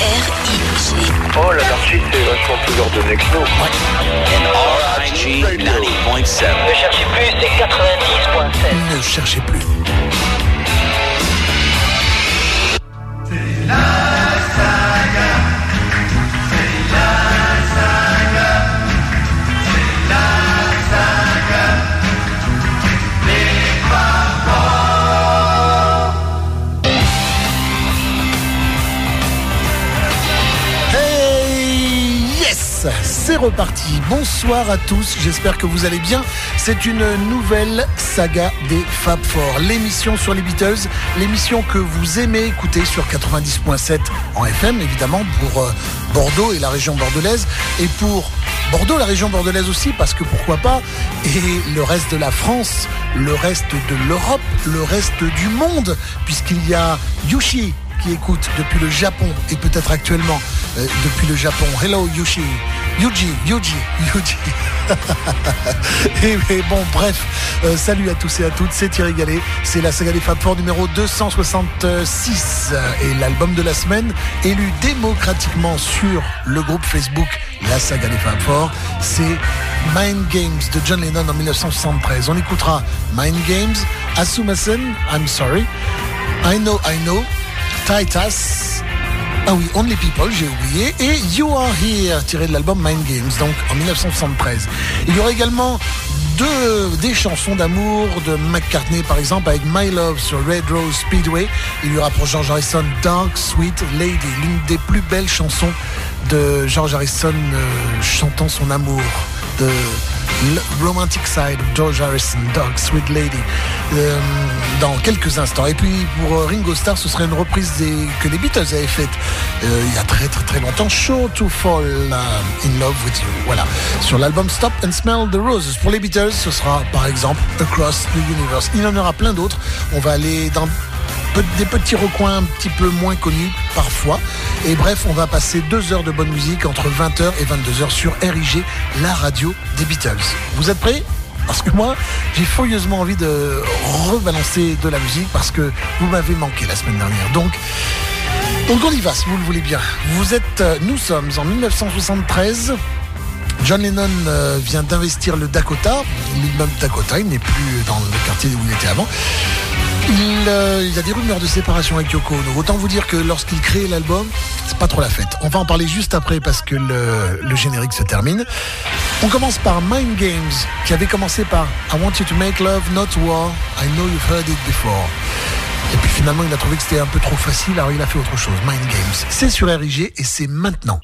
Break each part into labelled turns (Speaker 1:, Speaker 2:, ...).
Speaker 1: R-I-G.
Speaker 2: Oh, l'anarchie, c'est vachement plus ordonné que nous.
Speaker 3: R-I-G 90.7.
Speaker 4: Ne cherchez plus, c'est 90.7.
Speaker 5: Ne cherchez plus. Hey, C'est reparti. Bonsoir à tous. J'espère que vous allez bien. C'est une nouvelle saga des Fab Four. L'émission sur les Beatles. L'émission que vous aimez écouter sur 90.7 en FM, évidemment, pour euh, Bordeaux et la région bordelaise. Et pour Bordeaux, la région bordelaise aussi, parce que pourquoi pas. Et le reste de la France, le reste de l'Europe, le reste du monde, puisqu'il y a Yushi qui écoute depuis le Japon et peut-être actuellement euh, depuis le Japon. Hello Yushi, Yuji, Yuji, Yuji. et, et bon, bref, euh, salut à tous et à toutes, c'est Thierry Gallet, c'est la saga des Fab Four numéro 266 euh, et l'album de la semaine élu démocratiquement sur le groupe Facebook La saga des Fab Four, c'est Mind Games de John Lennon en 1973. On écoutera Mind Games, Asumasen, I'm sorry, I know, I know, Titus. Ah oui, Only People, j'ai oublié. Et You Are Here, tiré de l'album Mind Games, donc en 1973. Il y aura également deux des chansons d'amour de McCartney, par exemple, avec My Love sur Red Rose Speedway. Il aura pour George Harrison Dark Sweet Lady, l'une des plus belles chansons de George Harrison euh, chantant son amour. L- Romantic Side of George Harrison, Dark Sweet Lady, euh, dans quelques instants. Et puis pour euh, Ringo Starr, ce serait une reprise des, que les Beatles avaient faite euh, il y a très très très longtemps, Sure to Fall in Love with You. Voilà, sur l'album Stop and Smell the Roses. Pour les Beatles, ce sera par exemple Across the Universe. Il y en aura plein d'autres. On va aller dans des petits recoins un petit peu moins connus parfois. Et bref, on va passer deux heures de bonne musique entre 20h et 22h sur RIG, la radio des Beatles. Vous êtes prêts? Parce que moi, j'ai furieusement envie de rebalancer de la musique parce que vous m'avez manqué la semaine dernière. Donc, on y va si vous le voulez bien. Vous êtes, euh, nous sommes en 1973. John Lennon euh, vient d'investir le Dakota, l'immeuble Dakota, il n'est plus dans le quartier où il était avant. Il, euh, a des rumeurs de séparation avec Yoko Ono. Autant vous dire que lorsqu'il crée l'album, c'est pas trop la fête. On va en parler juste après parce que le, le générique se termine. On commence par Mind Games, qui avait commencé par I want you to make love, not war. I know you've heard it before. Et puis finalement, il a trouvé que c'était un peu trop facile, alors il a fait autre chose. Mind Games. C'est sur RIG et c'est maintenant.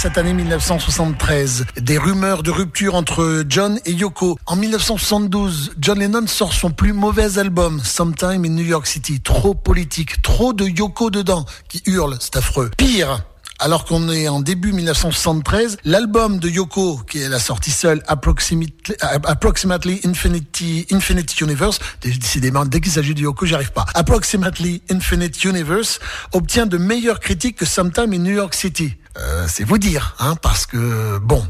Speaker 5: Cette année 1973, des rumeurs de rupture entre John et Yoko. En 1972, John Lennon sort son plus mauvais album, Sometime in New York City. Trop politique, trop de Yoko dedans, qui hurle, c'est affreux. Pire, alors qu'on est en début 1973, l'album de Yoko, qui est la sortie seule, Approximately, Approximately Infinity, Infinite Universe, décidément, dès qu'il s'agit de Yoko, j'y arrive pas. Approximately Infinite Universe obtient de meilleures critiques que Sometime in New York City. Euh, c'est vous dire, hein, parce que, bon,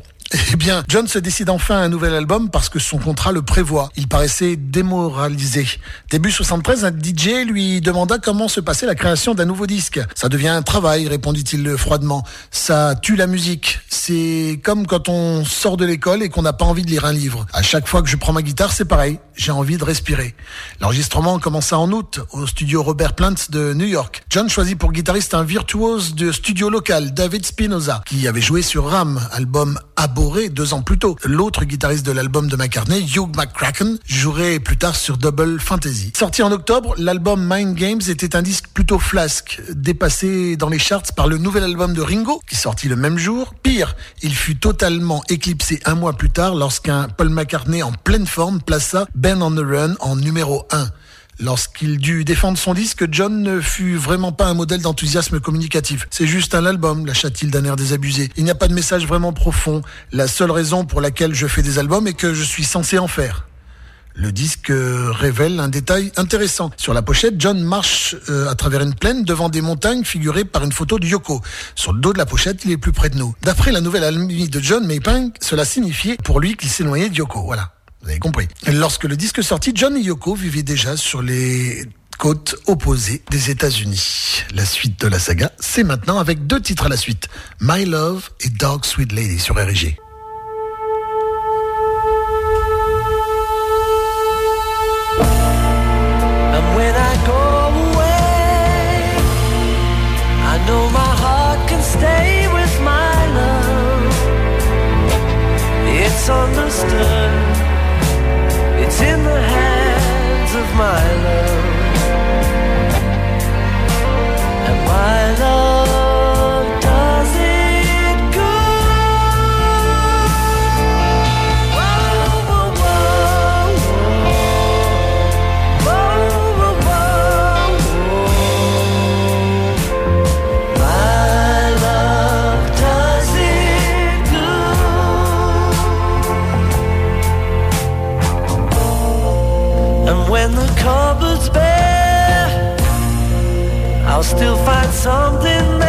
Speaker 5: eh bien, John se décide enfin à un nouvel album parce que son contrat le prévoit. Il paraissait démoralisé. Début 73, un DJ lui demanda comment se passait la création d'un nouveau disque. Ça devient un travail, répondit-il froidement. Ça tue la musique. C'est comme quand on sort de l'école et qu'on n'a pas envie de lire un livre. À chaque fois que je prends ma guitare, c'est pareil. J'ai envie de respirer. L'enregistrement commença en août au studio Robert Plant de New York. John choisit pour guitariste un virtuose de studio local, David Spinoza, qui avait joué sur Ram, album aboré deux ans plus tôt. L'autre guitariste de l'album de McCartney, Hugh McCracken, jouerait plus tard sur Double Fantasy. Sorti en octobre, l'album Mind Games était un disque plutôt flasque, dépassé dans les charts par le nouvel album de Ringo, qui sortit le même jour. Pire, il fut totalement éclipsé un mois plus tard lorsqu'un Paul McCartney en pleine forme plaça Ben on the Run en numéro 1. Lorsqu'il dut défendre son disque, John ne fut vraiment pas un modèle d'enthousiasme communicatif. C'est juste un album, lâcha-t-il d'un air désabusé. Il n'y a pas de message vraiment profond. La seule raison pour laquelle je fais des albums est que je suis censé en faire. Le disque euh, révèle un détail intéressant. Sur la pochette, John marche euh, à travers une plaine devant des montagnes figurées par une photo de Yoko. Sur le dos de la pochette, il est plus près de nous. D'après la nouvelle amie de John Maypink, cela signifiait pour lui qu'il s'éloignait de Yoko. Voilà. Vous avez compris. Lorsque le disque sortit, John et Yoko vivaient déjà sur les côtes opposées des États-Unis. La suite de la saga, c'est maintenant avec deux titres à la suite. My Love et Dog Sweet Lady sur RG.
Speaker 1: mind cupboard's bare, I'll still find something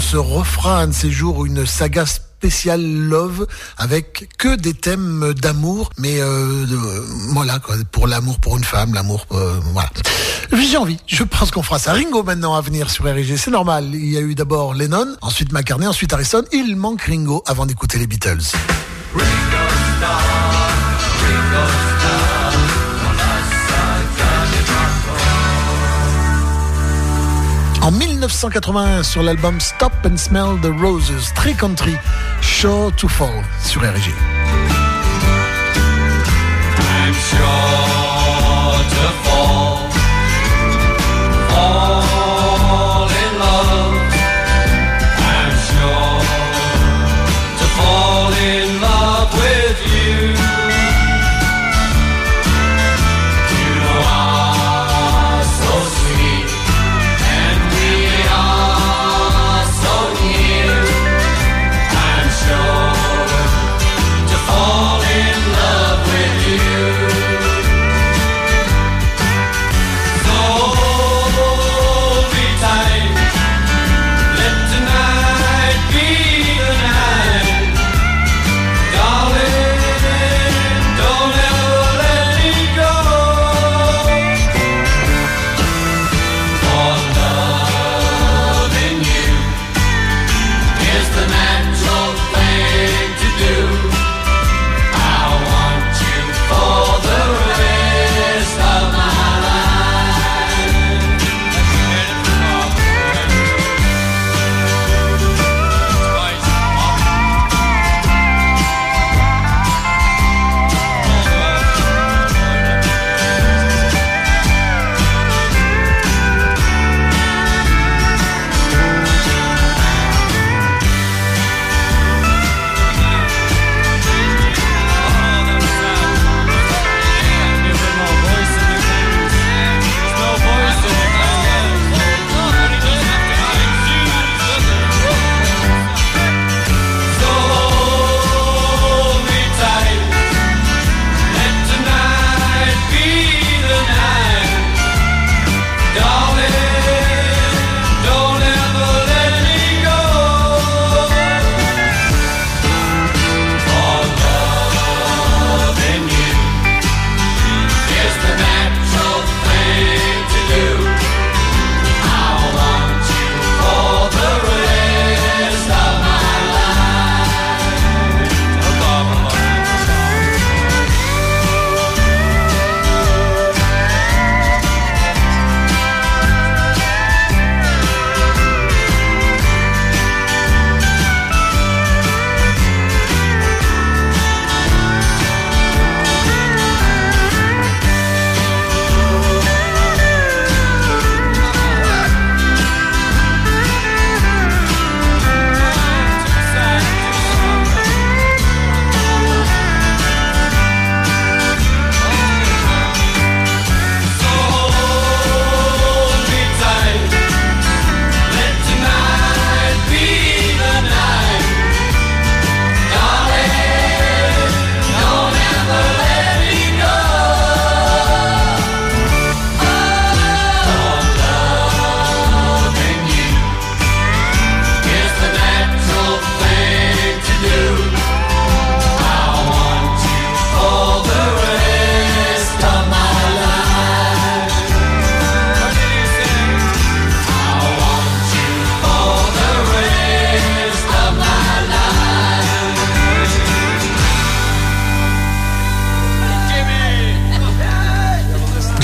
Speaker 5: se refera un de ces jours une saga spéciale love avec que des thèmes d'amour, mais euh, voilà quoi, pour l'amour pour une femme, l'amour, euh, voilà. J'ai envie, je pense qu'on fera ça. Ringo maintenant à venir sur RG, c'est normal. Il y a eu d'abord Lennon, ensuite McCartney, ensuite Harrison. Il manque Ringo avant d'écouter les Beatles. en 1981 sur l'album Stop and Smell the Roses, très country, Sure to Fall sur RG.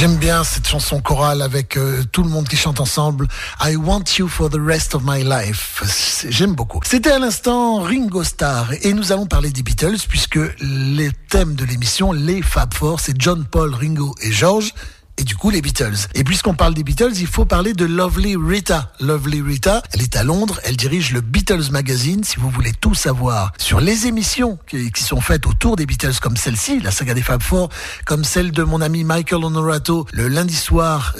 Speaker 5: J'aime bien cette chanson chorale avec euh, tout le monde qui chante ensemble. I want you for the rest of my life. J'aime beaucoup. C'était à l'instant Ringo Starr et nous allons parler des Beatles puisque les thèmes de l'émission, les Fab Four, c'est John, Paul, Ringo et George et du coup les Beatles. Et puisqu'on parle des Beatles, il faut parler de Lovely Rita. Lovely Rita, elle est à Londres, elle dirige le Beatles Magazine. Si vous voulez tout savoir sur les émissions qui, sont faites autour des Beatles, comme celle-ci, la saga des Fab Four, comme celle de mon ami Michael Honorato, le lundi soir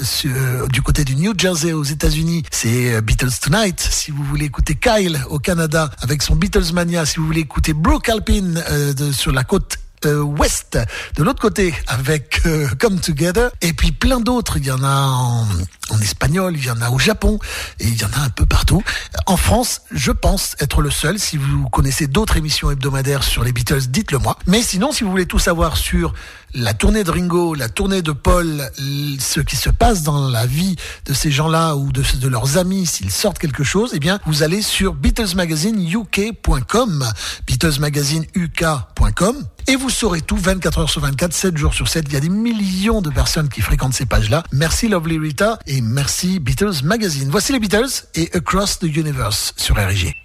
Speaker 5: du côté du New Jersey aux États-Unis, c'est euh, Beatles Tonight. Si vous voulez écouter Kyle au Canada avec son Beatles Mania, si vous voulez écouter Brooke Alpine euh, sur la côte ouest de l'autre côté avec euh, Come Together et puis plein d'autres. Il y en a en, espagnol, il y en a au Japon et il y en a un peu partout. En France, je pense être le seul. Si vous connaissez d'autres émissions hebdomadaires sur les Beatles, dites-le moi. Mais sinon, si vous voulez tout savoir sur la tournée de Ringo, la tournée de Paul, ce qui se passe dans la vie de ces gens-là ou de, de leurs amis, s'ils sortent quelque chose, eh bien, vous allez sur BeatlesMagazineUK.com, BeatlesMagazineUK.com, et vous saurez tout 24 heures sur 24, 7 jours sur 7. Il y a des millions de personnes qui fréquentent ces pages-là. Merci Lovely Rita et merci Beatles Magazine. Voici les Beatles et Across the Universe sur RG.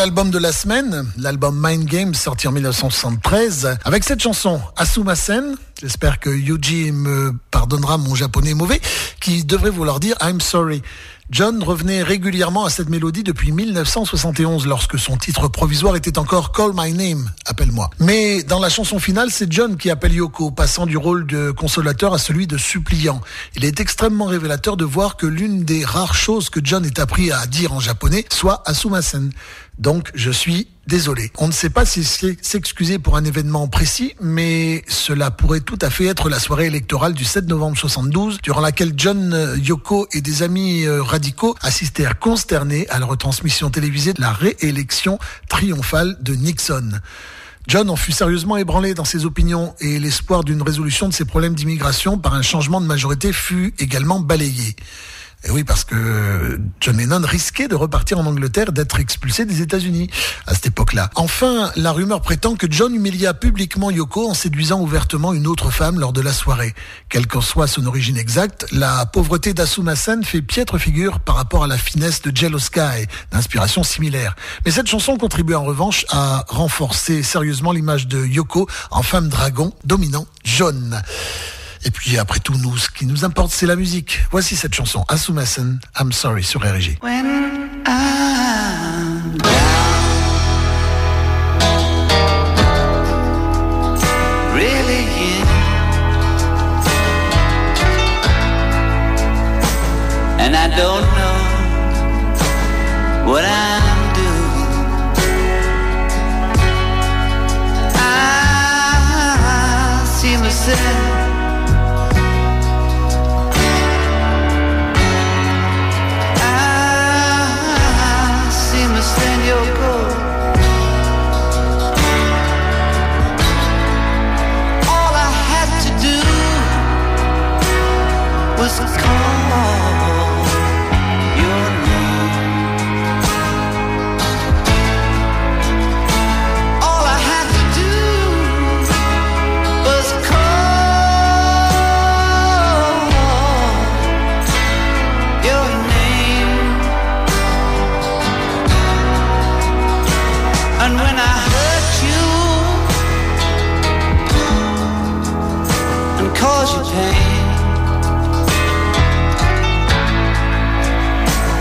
Speaker 5: L'album de la semaine, l'album Mind Games sorti en 1973, avec cette chanson Asuma Sen. J'espère que Yuji me pardonnera mon japonais mauvais, qui devrait vouloir dire I'm sorry. John revenait régulièrement à cette mélodie depuis 1971 lorsque son titre provisoire était encore Call My Name, appelle-moi. Mais dans la chanson finale, c'est John qui appelle Yoko, passant du rôle de consolateur à celui de suppliant. Il est extrêmement révélateur de voir que l'une des rares choses que John est appris à dire en japonais soit Asumasen. Donc je suis désolé. On ne sait pas si s'excuser pour un événement précis, mais cela pourrait tout à fait être la soirée électorale du 7 novembre 72, durant laquelle John euh, Yoko et des amis euh, radicaux assistèrent consternés à la retransmission télévisée de la réélection triomphale de Nixon. John en fut sérieusement ébranlé dans ses opinions et l'espoir d'une résolution de ses problèmes d'immigration par un changement de majorité fut également balayé. Et oui, parce que John Lennon risquait de repartir en Angleterre, d'être expulsé des États-Unis à cette époque-là. Enfin, la rumeur prétend que John humilia publiquement Yoko en séduisant ouvertement une autre femme lors de la soirée. Quelle qu'en soit son origine exacte, la pauvreté d'Asuma-san fait piètre figure par rapport à la finesse de Jello Sky, d'inspiration similaire. Mais cette chanson contribue en revanche à renforcer sérieusement l'image de Yoko en femme dragon dominant John. Et puis après tout, nous, ce qui nous importe, c'est la musique. Voici cette chanson, Asumasen, I'm Sorry, sur RG.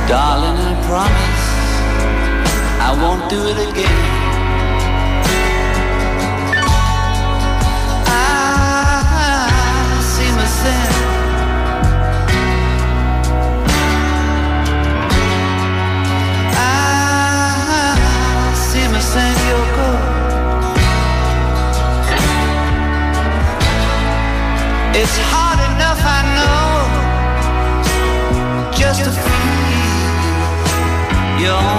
Speaker 6: Darling, I promise I won't do it again. I see. I see. It's hard enough, I know, your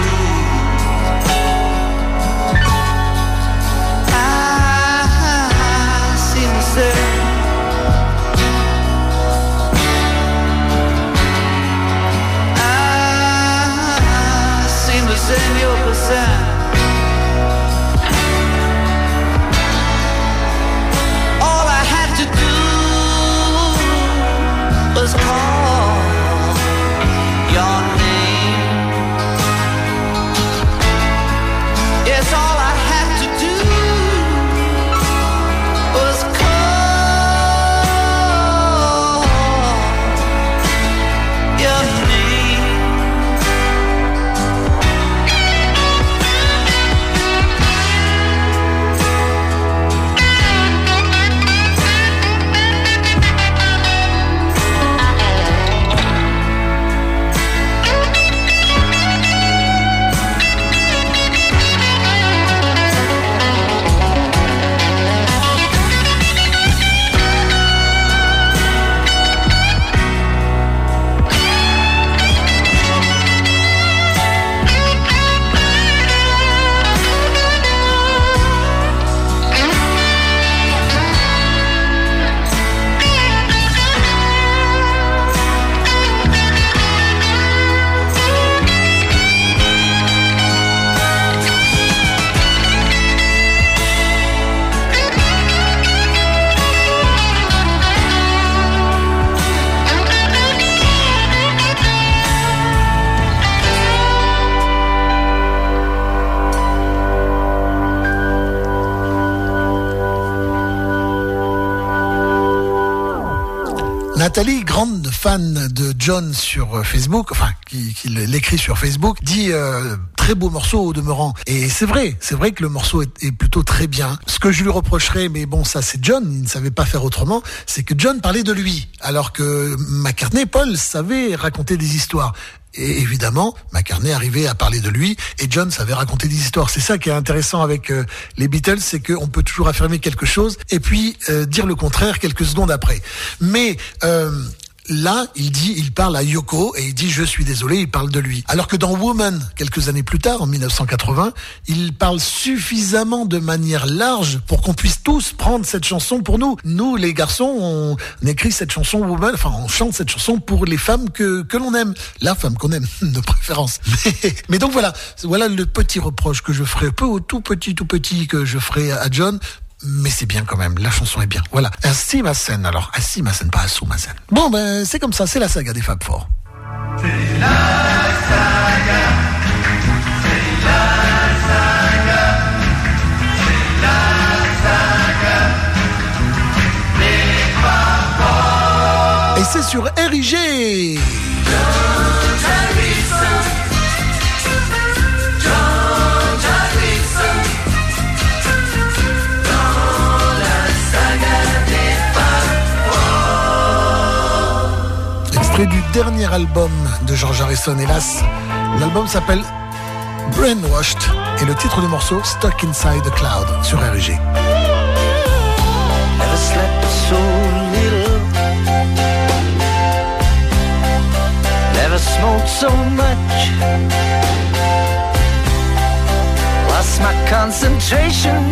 Speaker 5: grande fan de John sur euh, Facebook, enfin qui, l'écrit sur Facebook, dit euh, très beau morceau au demeurant. Et c'est vrai, c'est vrai que le morceau est, plutôt très bien. Ce que je lui reprocherais, mais bon ça c'est John, il ne savait pas faire autrement, c'est que John parlait de lui, alors que McCartney, Paul savait raconter des histoires. Et évidemment, McCartney arrivait à parler de lui et John savait raconter des histoires. C'est ça qui est intéressant avec euh, les Beatles, c'est qu'on peut toujours affirmer quelque chose et puis dire le contraire quelques secondes après. Mais euh, Là, il dit, il parle à Yoko et il dit je suis désolé, il parle de lui. Alors que dans Woman, quelques années plus tard, en 1980, il parle suffisamment de manière large pour qu'on puisse tous prendre cette chanson pour nous. Nous, les garçons, on écrit cette chanson Woman, enfin on chante cette chanson pour les femmes que, l'on aime. La femme qu'on aime, de préférence. Mais, mais donc voilà, voilà le petit reproche que je ferai, peu au tout petit, tout petit que je ferai à John mais c'est bien quand même, la chanson est bien. Voilà, ainsi ma scène alors, ainsi ma scène, pas sous ma scène. Bon ben c'est comme ça, c'est la saga des Fab Four.
Speaker 7: C'est la saga,
Speaker 5: dernier album de George Harrison, hélas. L'album s'appelle Brainwashed et le titre du morceau Stuck Inside the Cloud sur RIG.
Speaker 8: Never smoked so much. My concentration.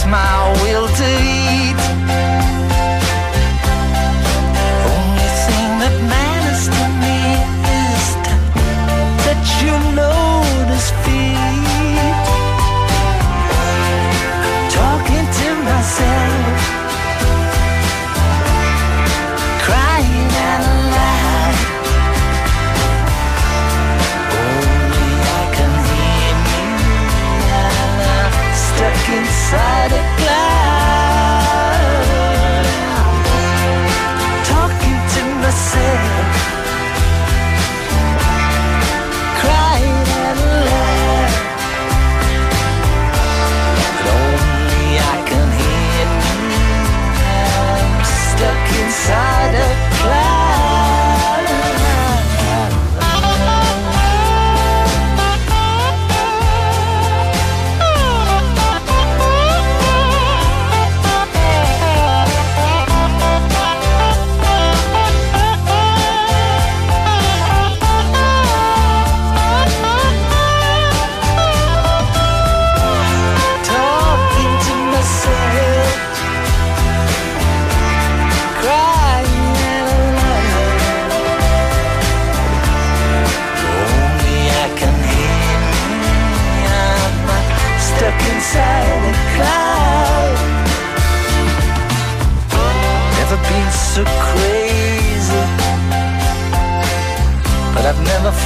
Speaker 8: lost my will to eat. Only thing that matters to me is that you notice feet. Talking to myself, crying out loud. Only I can hear me. Stuck inside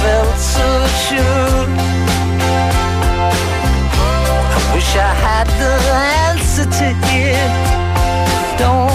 Speaker 8: felt so sure. I wish I had the answer to it. Don't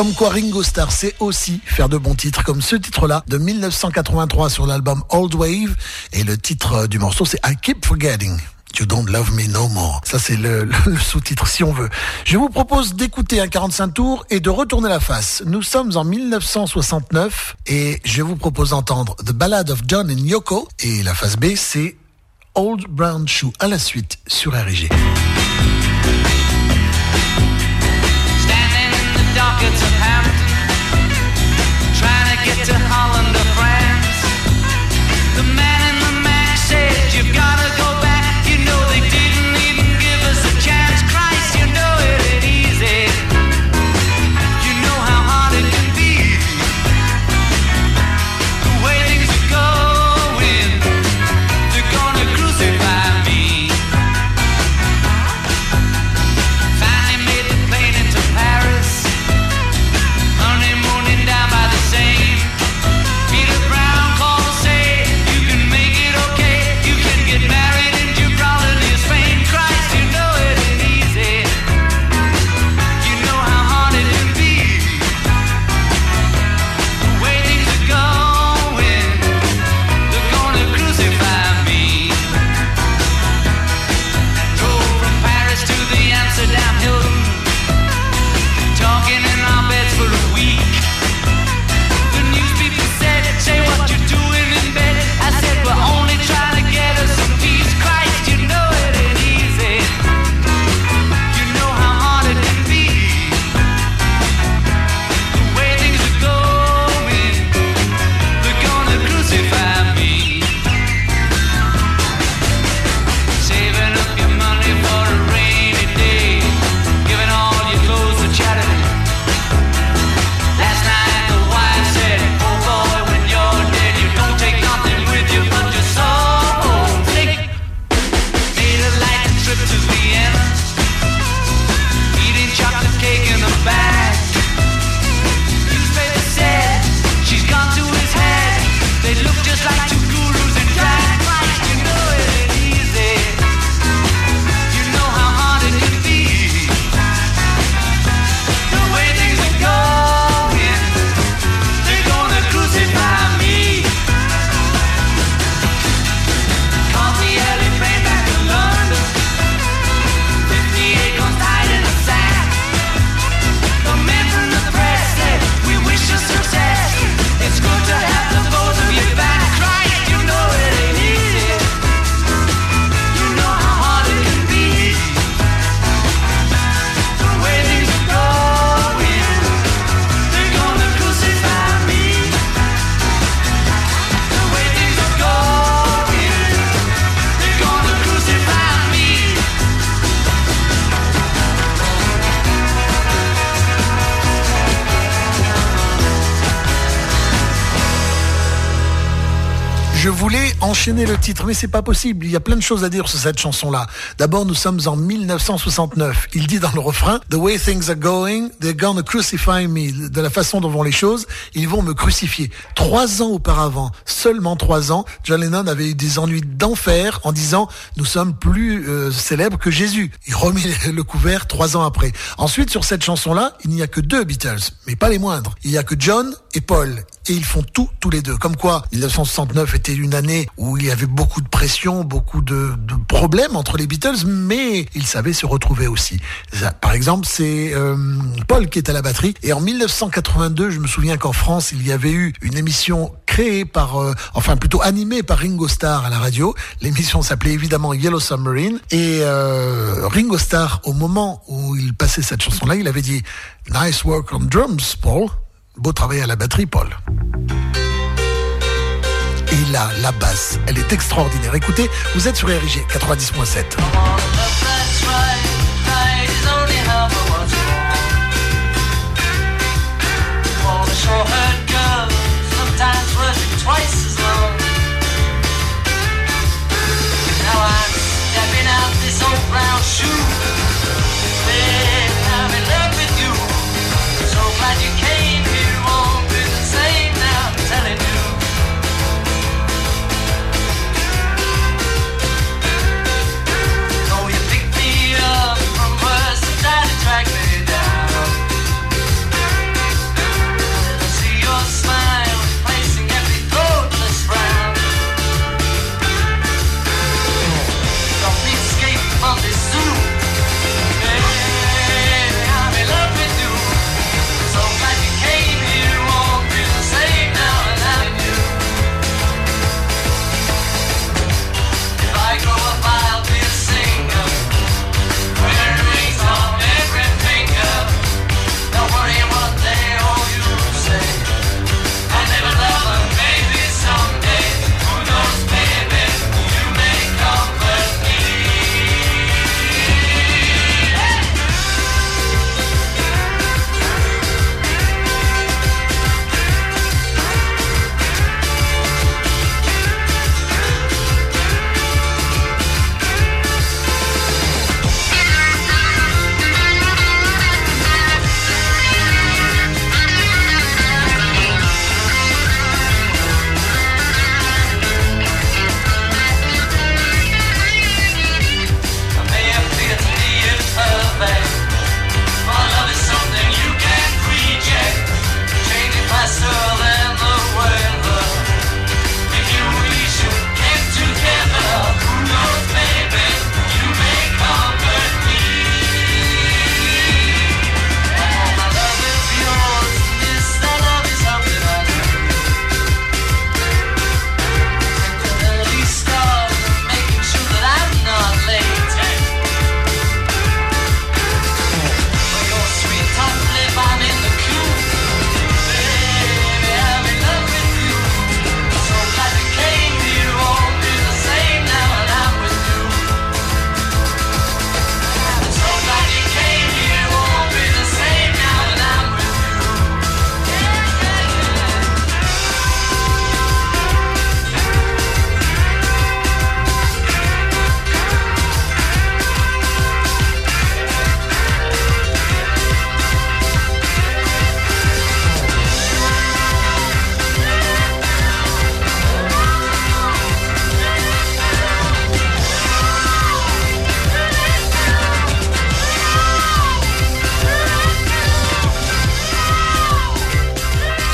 Speaker 5: Comme quoi Ringo Starr sait aussi faire de bons titres, comme ce titre-là de 1983 sur l'album Old Wave. Et le titre du morceau, c'est I Keep Forgetting. You Don't Love Me No More. Ça, c'est le, sous-titre, si on veut. Je vous propose d'écouter un 45 tours et de retourner la face. Nous sommes en 1969 et je vous propose d'entendre The Ballad of John and Yoko. Et la face B, c'est Old Brown Shoe à la suite sur RG.
Speaker 6: Trying to get to Hampton, trying to get to
Speaker 5: Hollander. Enchaîner le titre, mais c'est pas possible. Il y a plein de choses à dire sur cette chanson-là. D'abord, nous sommes en 1969. Il dit dans le refrain, The way things are going, they're gonna crucify me. De la façon dont vont les choses, ils vont me crucifier. Trois ans auparavant, seulement trois ans, John Lennon avait eu des ennuis d'enfer en disant, nous sommes plus euh, célèbres que Jésus. Il remet le couvert trois ans après. Ensuite, sur cette chanson-là, il n'y a que deux Beatles, mais pas les moindres. Il n'y a que John et Paul. Et ils font tout, tous les deux. Comme quoi, 1969 était une année où il y avait beaucoup de pression, beaucoup de, de problèmes entre les Beatles, mais ils savaient se retrouver aussi. Par exemple, c'est euh, Paul qui est à la batterie. Et en 1982, je me souviens qu'en France, il y avait eu une émission créée par, euh, enfin plutôt animée par Ringo Starr à la radio. L'émission s'appelait évidemment Yellow Submarine. Et euh, Ringo Starr, au moment où il passait cette chanson-là, il avait dit Nice work on drums, Paul. Beau travail à la batterie, Paul. Et là, la basse, elle est extraordinaire. Écoutez, vous êtes sur RIG 90.7.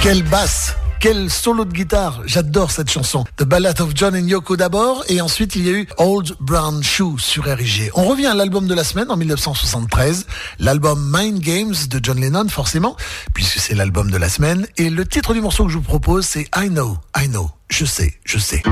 Speaker 5: Quelle basse quel solo de guitare, j'adore cette chanson. The Ballad of John and Yoko d'abord, et ensuite il y a eu Old Brown Shoe sur RIG. On revient à l'album de la semaine en 1973, l'album Mind Games de John Lennon forcément, puisque c'est l'album de la semaine, et le titre du morceau que je vous propose c'est I Know, I Know, je sais, je sais.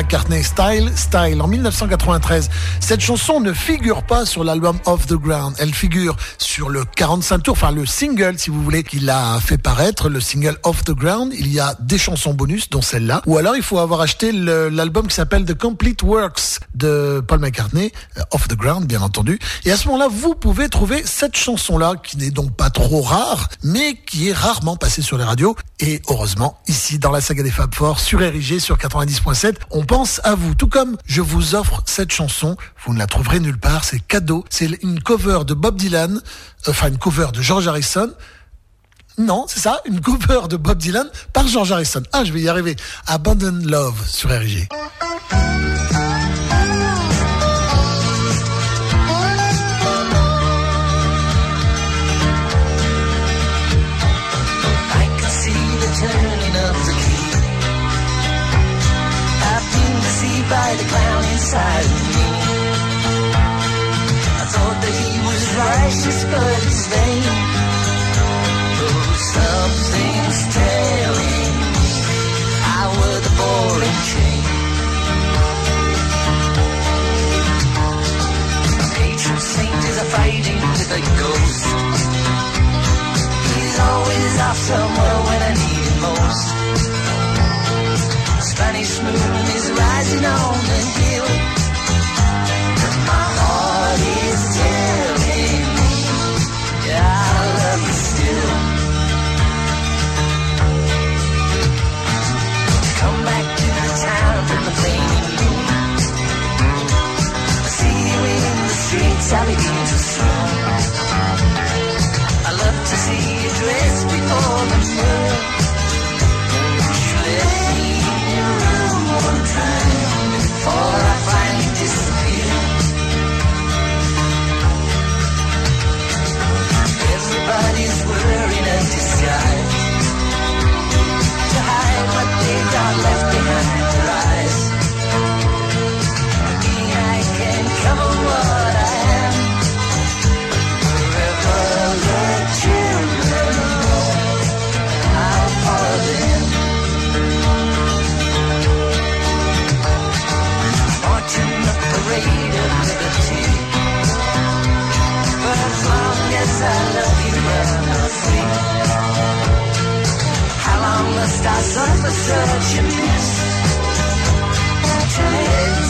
Speaker 5: McCartney Style, Style en 1993. Cette chanson ne figure pas sur l'album Off the Ground. Elle figure sur le 45 tours, enfin le single si vous voulez, qu'il a fait paraître, le single Off the Ground. Il y a des chansons bonus, dont celle-là. Ou alors il faut avoir acheté l'album qui s'appelle The Complete Works de Paul McCartney, euh, Off the Ground bien entendu. Et à ce moment-là, vous pouvez trouver cette chanson-là, qui n'est donc pas trop rare, mais qui est rarement passée sur les radios. Et heureusement, ici dans la saga des Fab Four, sur Érigé, sur 90.7, on pense à vous. Tout comme je vous offre cette chanson, vous ne la trouverez nulle part, c'est cadeau. C'est une cover de Bob Dylan, enfin une cover de George Harrison. Non, c'est ça, une cover de Bob Dylan par George Harrison. Ah, je vais y arriver. Abandon Love sur RG.
Speaker 8: Righteous, but he's vain. Oh, something's telling me I was the boring chain. Patron saint is a fighting with a ghost. He's always off somewhere when I need him most. Spanish moon is rising on the hill. Streets, I begin to swoon. I love to see you dressed before the I. How long must I suffer such? Till it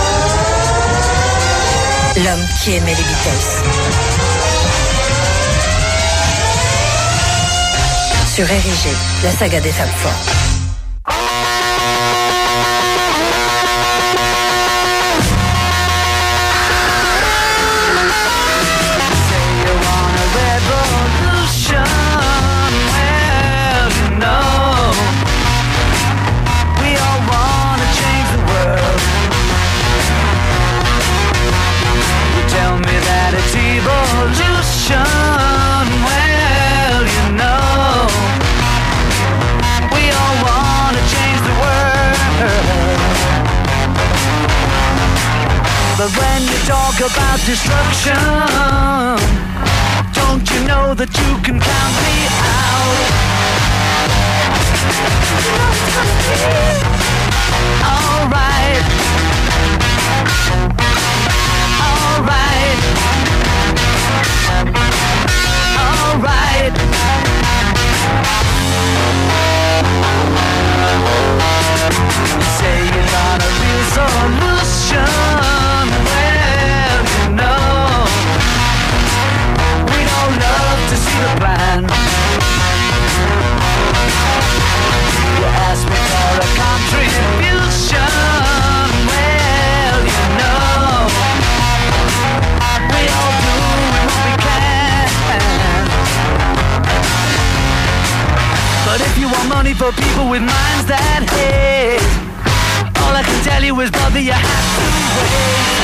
Speaker 9: L'homme qui aimait les Beatles. Sur Érigé, la saga des femmes fortes.
Speaker 6: Talk about destruction, don't you know that you can count me out? Alright. Alright. Alright. Money for people with minds that hate, all I can tell you is, brother, you have to wait.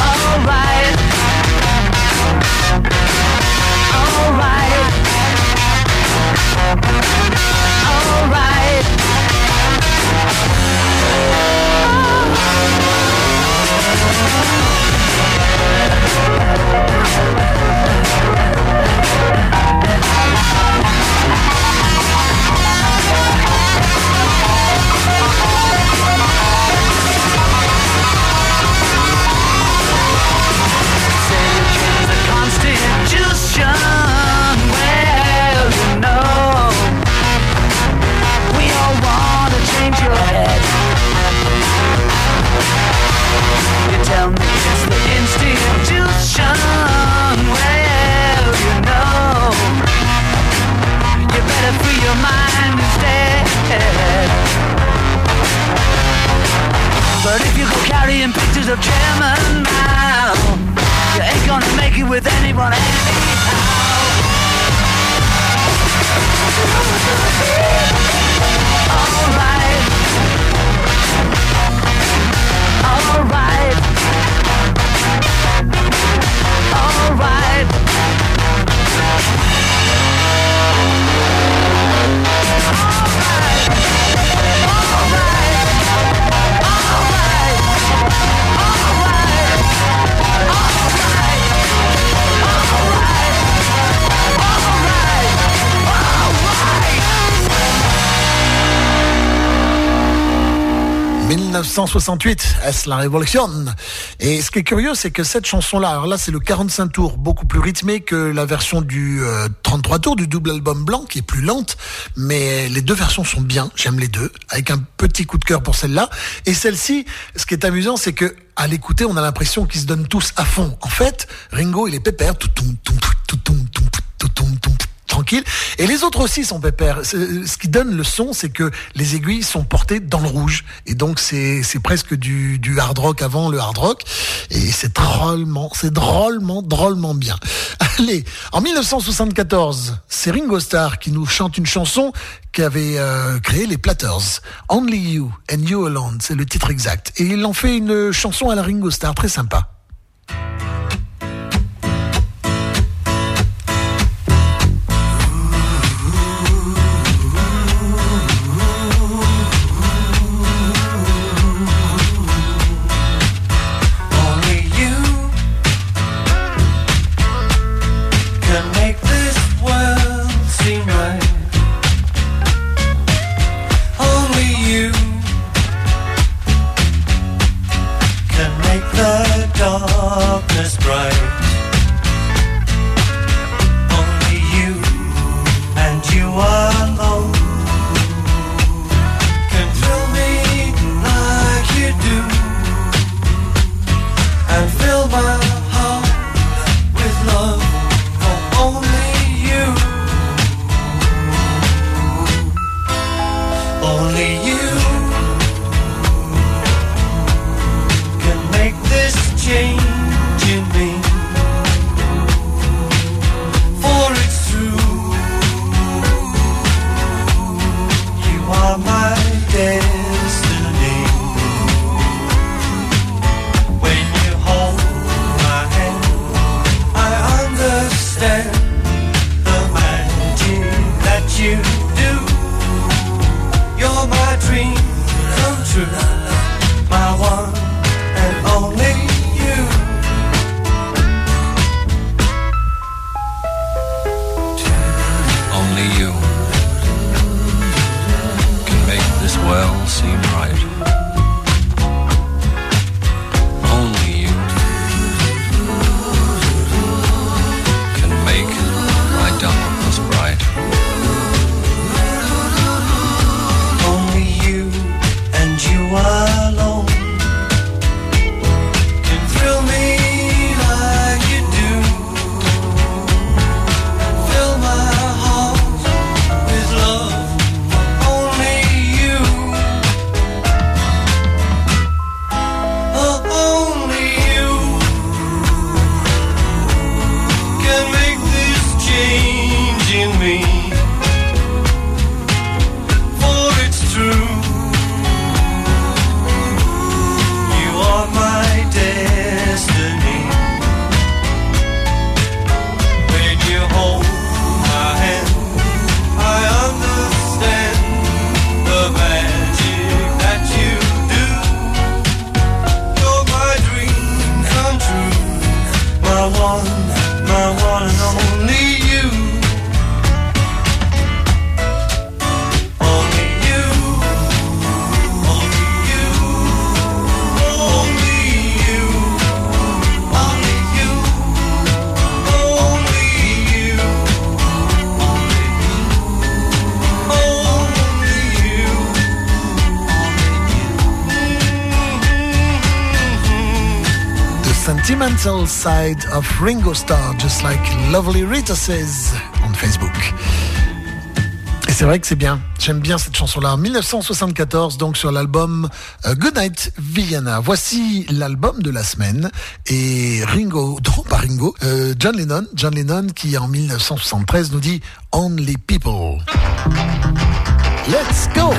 Speaker 6: Alright. Alright. Alright. Constitution, But if you go carrying pictures of chairman Mao, you ain't gonna make it with anyone anyhow. Alright. Alright. Alright.
Speaker 5: « 1968, est la révolution Et ce qui est curieux, c'est que cette chanson-là, alors là, c'est le 45 tours, beaucoup plus rythmé que la version du euh, 33 tours du double album blanc, qui est plus lente. Mais les deux versions sont bien, j'aime les deux, avec un petit coup de cœur pour celle-là. Et celle-ci, ce qui est amusant, c'est que à l'écouter, on a l'impression qu'ils se donnent tous à fond. En fait, Ringo, il est pépère, tout, tout, tout, tout, tout, tout, tout, tout, tranquille. Et les autres aussi sont pépères. Ce ce qui donne le son, c'est que les aiguilles sont portées dans le rouge. Et donc, c'est, presque du, du hard rock avant le hard rock. Et c'est drôlement, c'est drôlement, drôlement bien. Allez, en 1974, c'est Ringo Starr qui nous chante une chanson qu'avait euh, créé les Platters. Only You and You Alone, c'est le titre exact. Et il en fait une chanson à la Ringo Starr, très sympa. Side of Ringo Starr, just like Lovely Rita says on Facebook. Et c'est vrai que c'est bien. J'aime bien cette chanson-là. 1974, donc sur l'album euh, Goodnight Vienna. Voici l'album de la semaine. Et Ringo, non pas Ringo, euh, John Lennon, John Lennon qui en 1973 nous dit Only People. Let's go.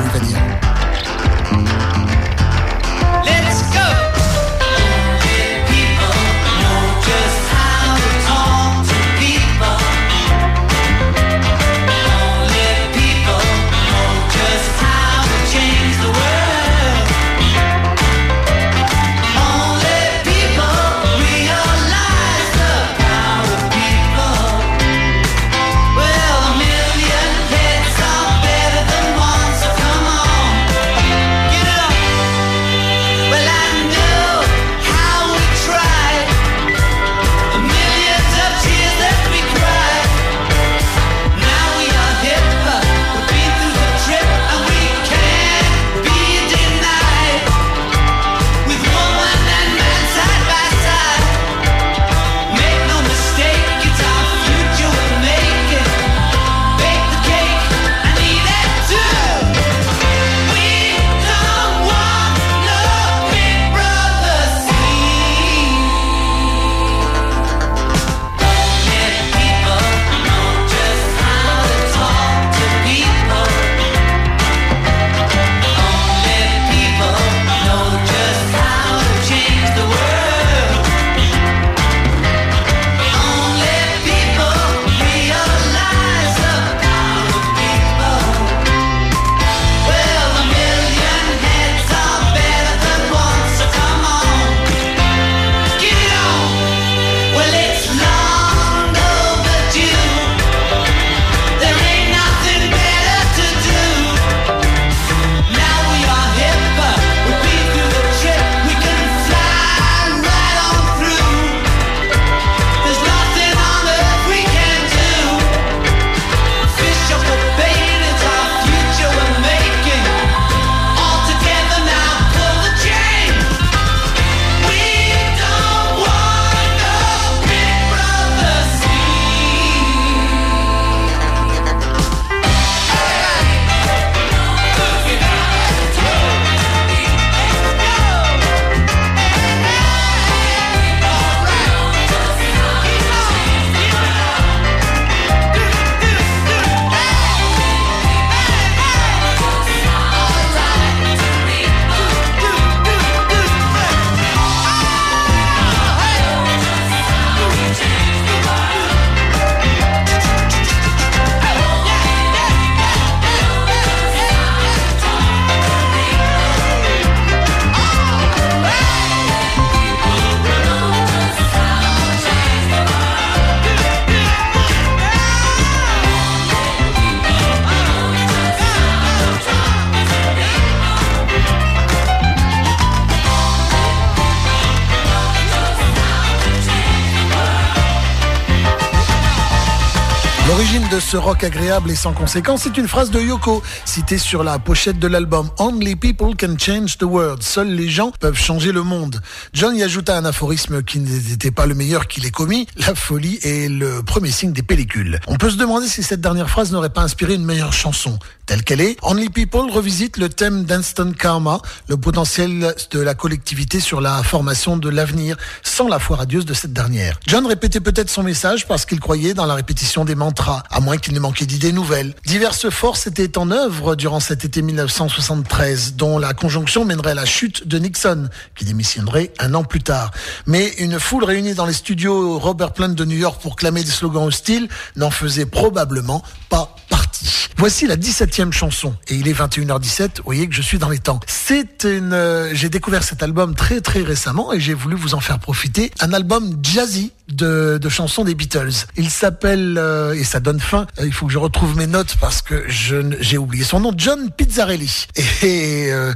Speaker 5: Ce rock agréable et sans conséquence, c'est une phrase de Yoko, citée sur la pochette de l'album Only People Can Change the World. Seuls les gens peuvent changer le monde. John y ajouta un aphorisme qui n'était pas le meilleur qu'il ait commis. La folie est le premier signe des pellicules. On peut se demander si cette dernière phrase n'aurait pas inspiré une meilleure chanson. Telle qu'elle est, Only People revisite le thème d'Instant Karma, le potentiel de la collectivité sur la formation de l'avenir, sans la foi radieuse de cette dernière. John répétait peut-être son message parce qu'il croyait dans la répétition des mantras, à moins qu'il ne manquait d'idées nouvelles. Diverses forces étaient en œuvre durant cet été 1973, dont la conjonction mènerait à la chute de Nixon, qui démissionnerait un an plus tard. Mais une foule réunie dans les studios Robert Plant de New York pour clamer des slogans hostiles n'en faisait probablement pas partie. Voici la 17e chanson et il est 21h17. Vous voyez que je suis dans les temps. C'est une, euh, j'ai découvert cet album très très récemment et j'ai voulu vous en faire profiter. Un album jazzy de, de chansons des Beatles. Il s'appelle euh, et ça donne fin. euh, il faut que je retrouve mes notes parce que j'ai oublié son nom. John Pizzarelli. Et euh,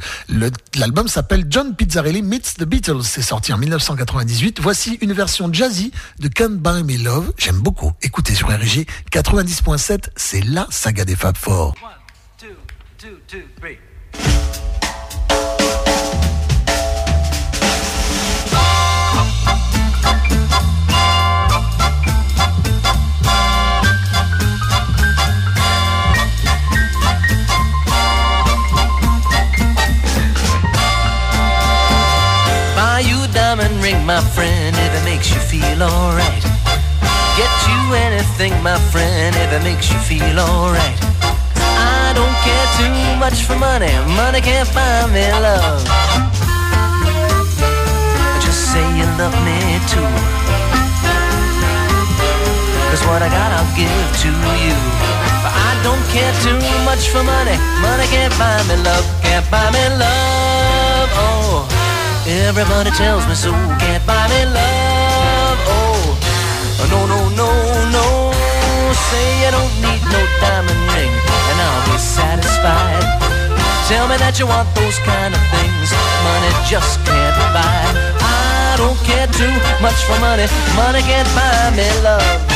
Speaker 5: l'album s'appelle John Pizzarelli meets the Beatles. C'est sorti en 1998. Voici une version jazzy de Can't Buy Me Love. J'aime beaucoup. Écoutez sur RG 90.7. C'est la saga des Fab Four.
Speaker 8: Buy ring, my friend, if it makes you feel alright. Get you anything, my friend, if it makes you feel alright. I don't care too much for money, money can't buy me love. Just say you love me too. Cause what I got I'll give to you. But I don't care too much for money, money can't buy me love, can't buy me love. Oh. Everybody tells me so, can't buy me love. Oh, no, no, no, no. Say I don't need no diamond ring, and I'll be satisfied. Tell me that you want those kind of things money just can't buy. I don't care too much for money, money can't buy me love.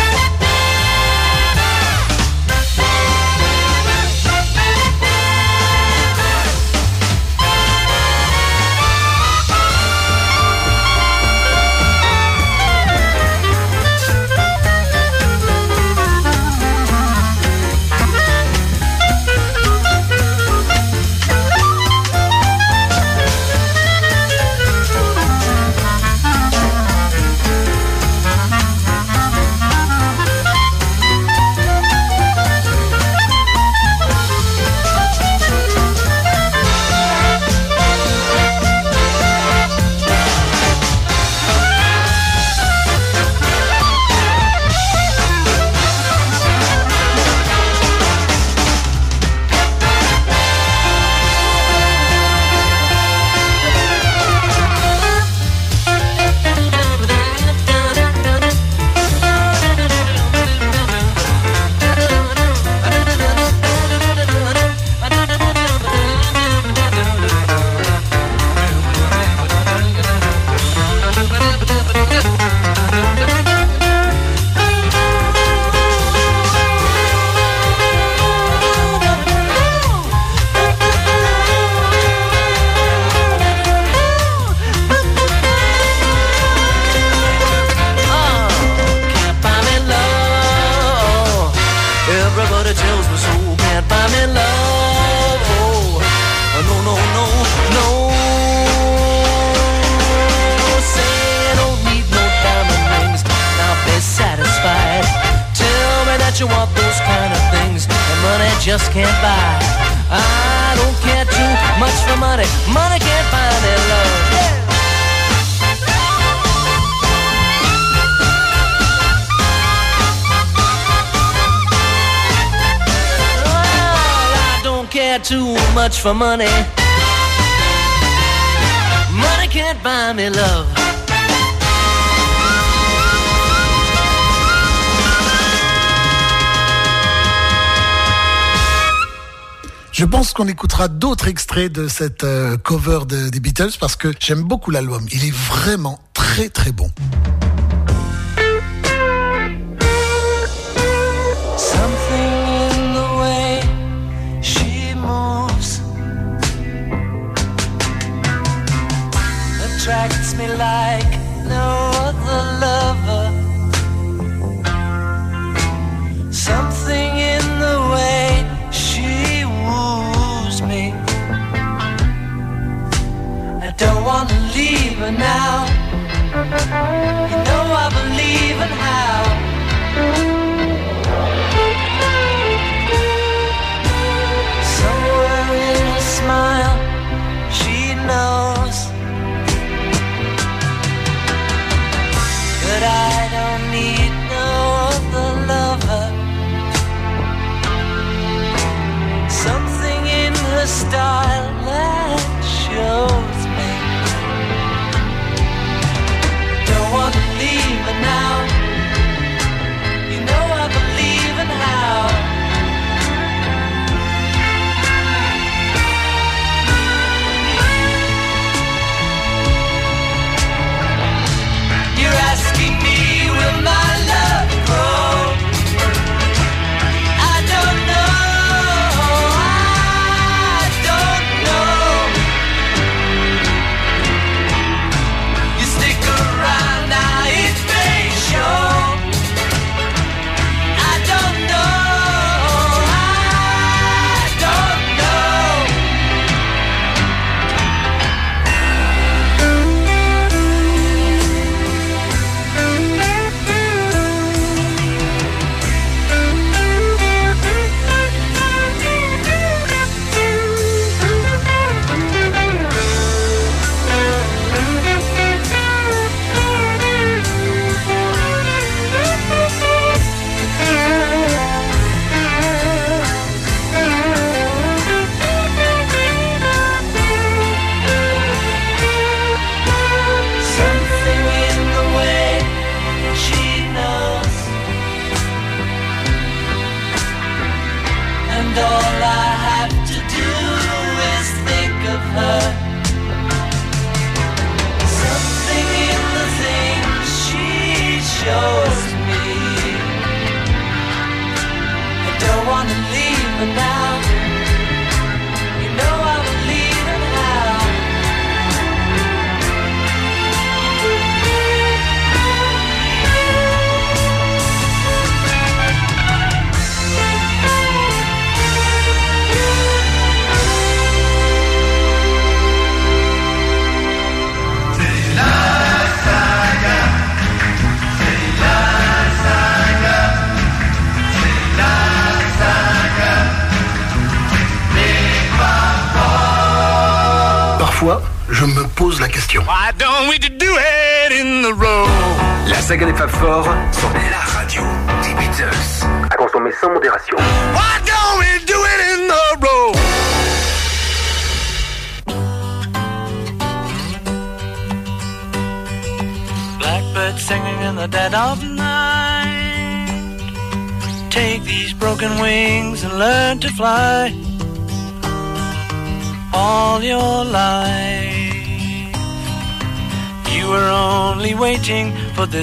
Speaker 5: Je pense qu'on écoutera d'autres extraits de cette euh, cover de- des Beatles parce que j'aime beaucoup l'album. Il est vraiment très très bon.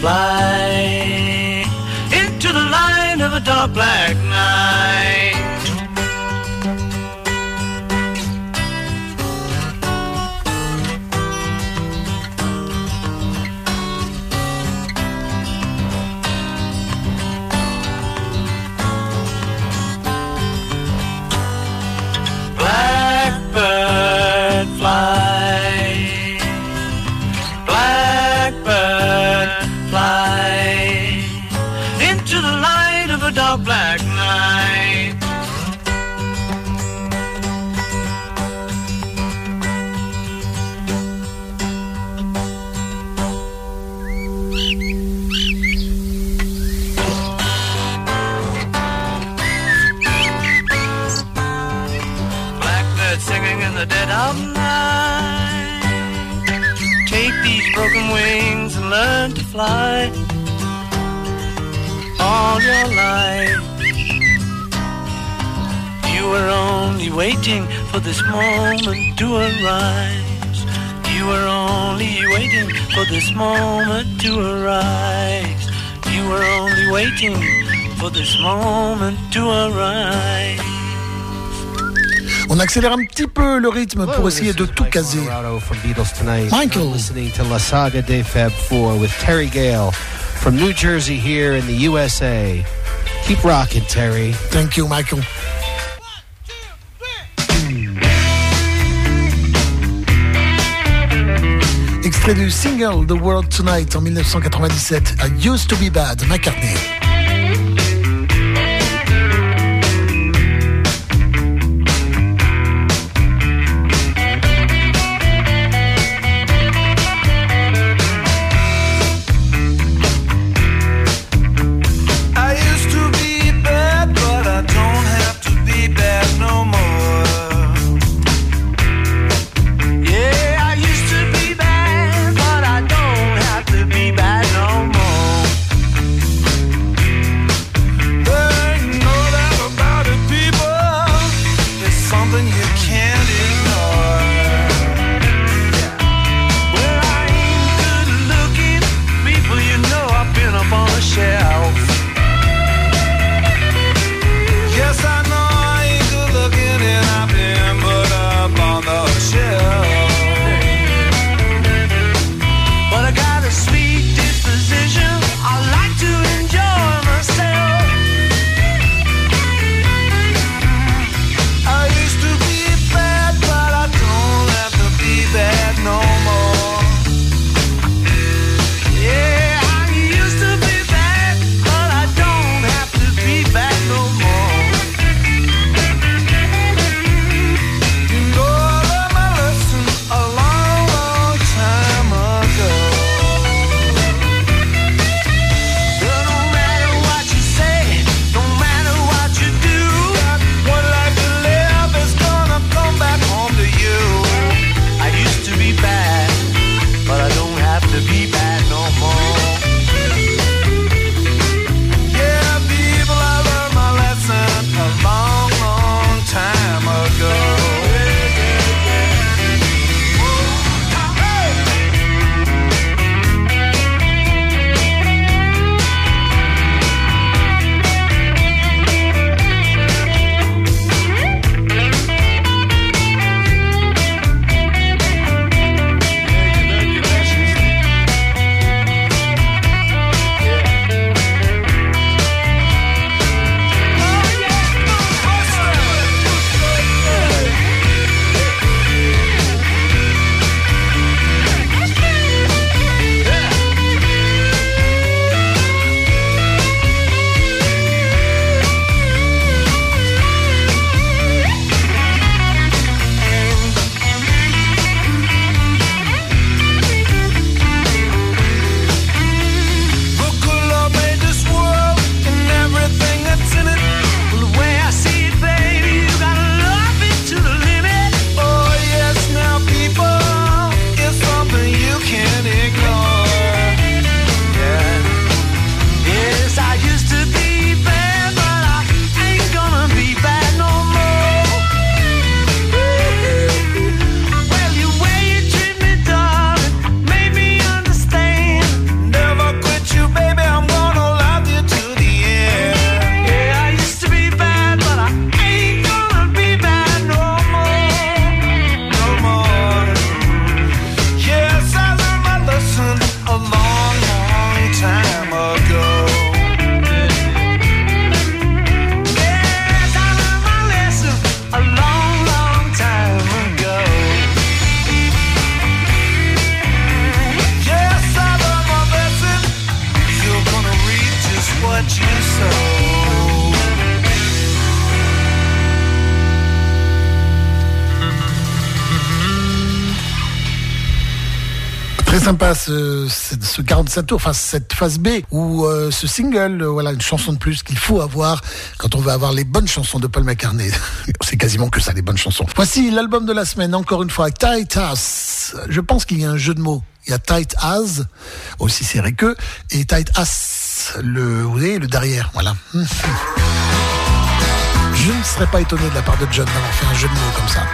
Speaker 1: Fly into the light of a dark black your life, you were only waiting for this moment to arise. You were only waiting for this moment to arise. You were only waiting for this moment to arise.
Speaker 5: On accélère un petit peu le rythme pour essayer de tout caser.
Speaker 10: Colorado from Beatles tonight.
Speaker 5: Michael.
Speaker 10: You're listening to La Saga de Fab 4 with Terry Gale from New Jersey here in the USA. Keep rocking, Terry.
Speaker 5: Thank you, Michael. Extrait du single The World Tonight en 1997, I Used to Be Bad, McCartney. Sympa ce, ce, ce 45 tours, enfin cette phase B ou euh, ce single, euh, voilà une chanson de plus qu'il faut avoir quand on veut avoir les bonnes chansons de Paul McCartney. C'est quasiment que ça, les bonnes chansons. Voici l'album de la semaine, encore une fois, Tight Ass. Je pense qu'il y a un jeu de mots. Il y a Tight As, aussi serré que, et Tight Ass, le, vous voyez, le derrière, voilà. Je ne serais pas étonné de la part de John d'avoir fait un jeu de mots comme ça.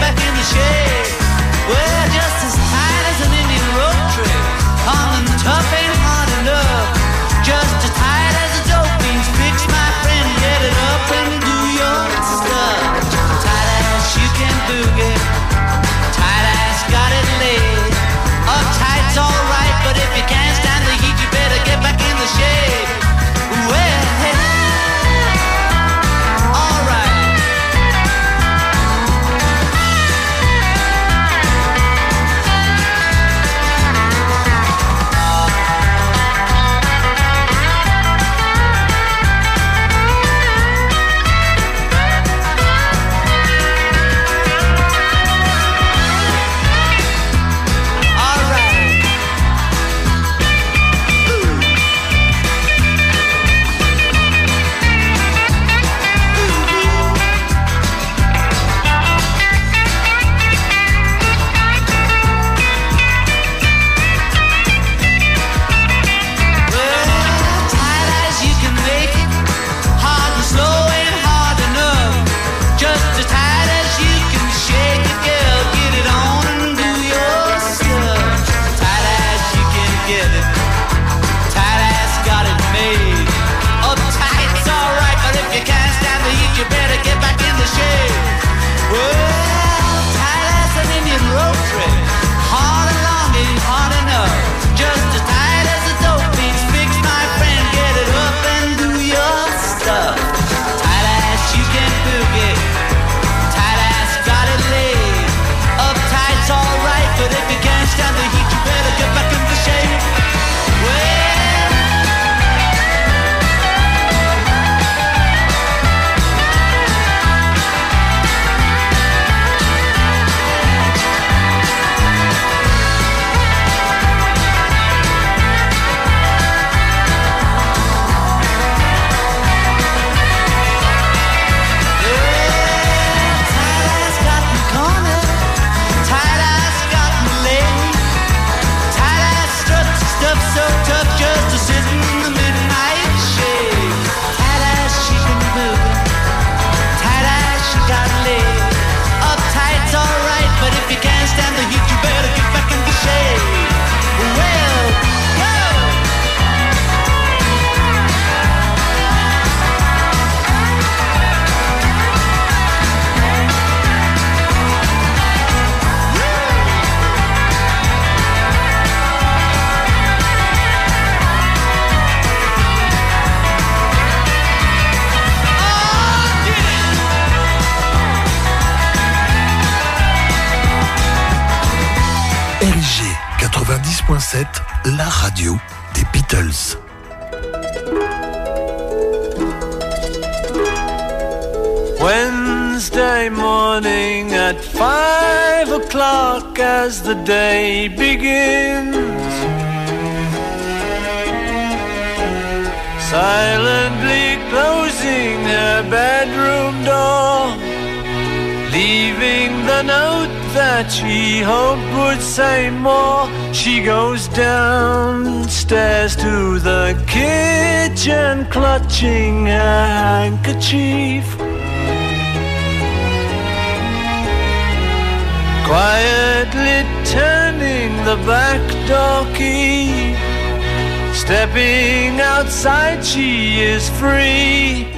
Speaker 6: Back in the shade. Well, just as tight as an Indian tough ain't hard enough. Just as tight as a my friend, get it up and do your stuff. Tight as you can boogie,
Speaker 5: 90.7, la radio des Beatles.
Speaker 6: Wednesday morning at five o'clock as the day begins. Silently closing her bedroom door, leaving the note that she hoped would say more. She goes downstairs to the kitchen, clutching her handkerchief. Quietly turning the back door key. Stepping outside, she is free.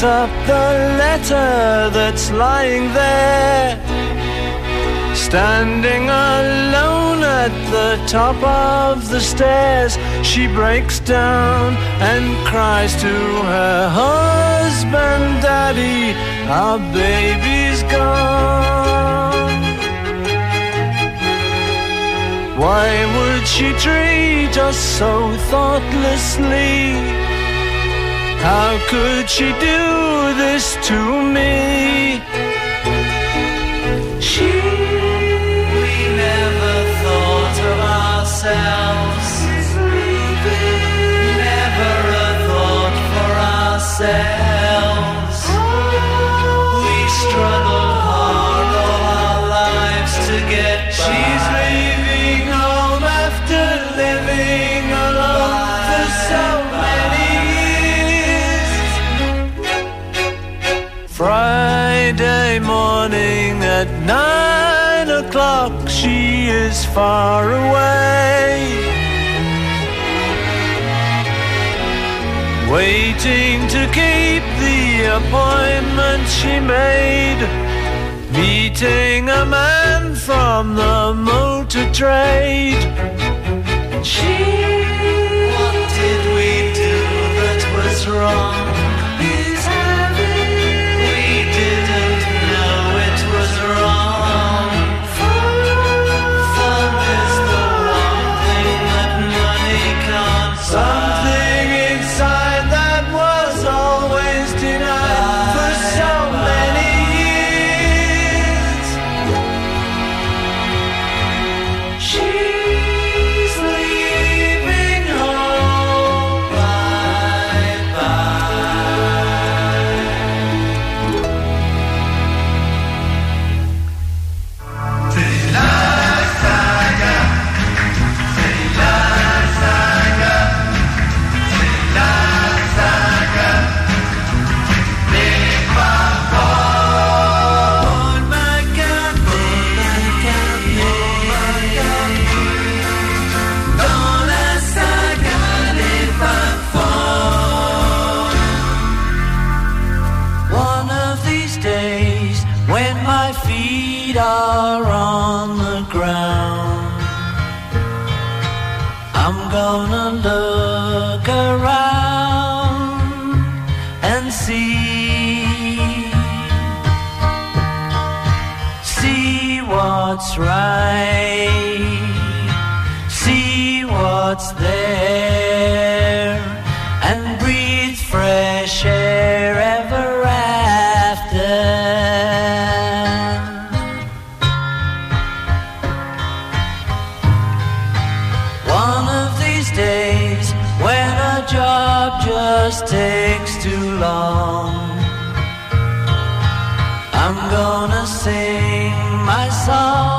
Speaker 1: Up the letter that's lying there. Standing alone at the top of the stairs, she breaks down and cries to her husband, Daddy, our baby's gone. Why would she treat us so thoughtlessly? How could she do this to me? She we never thought of ourselves. At nine o'clock, she is far away. Waiting to keep the appointment she made. Meeting a man from the motor trade. She, what did we do that was wrong? Days, when a job just takes too long, I'm gonna sing my song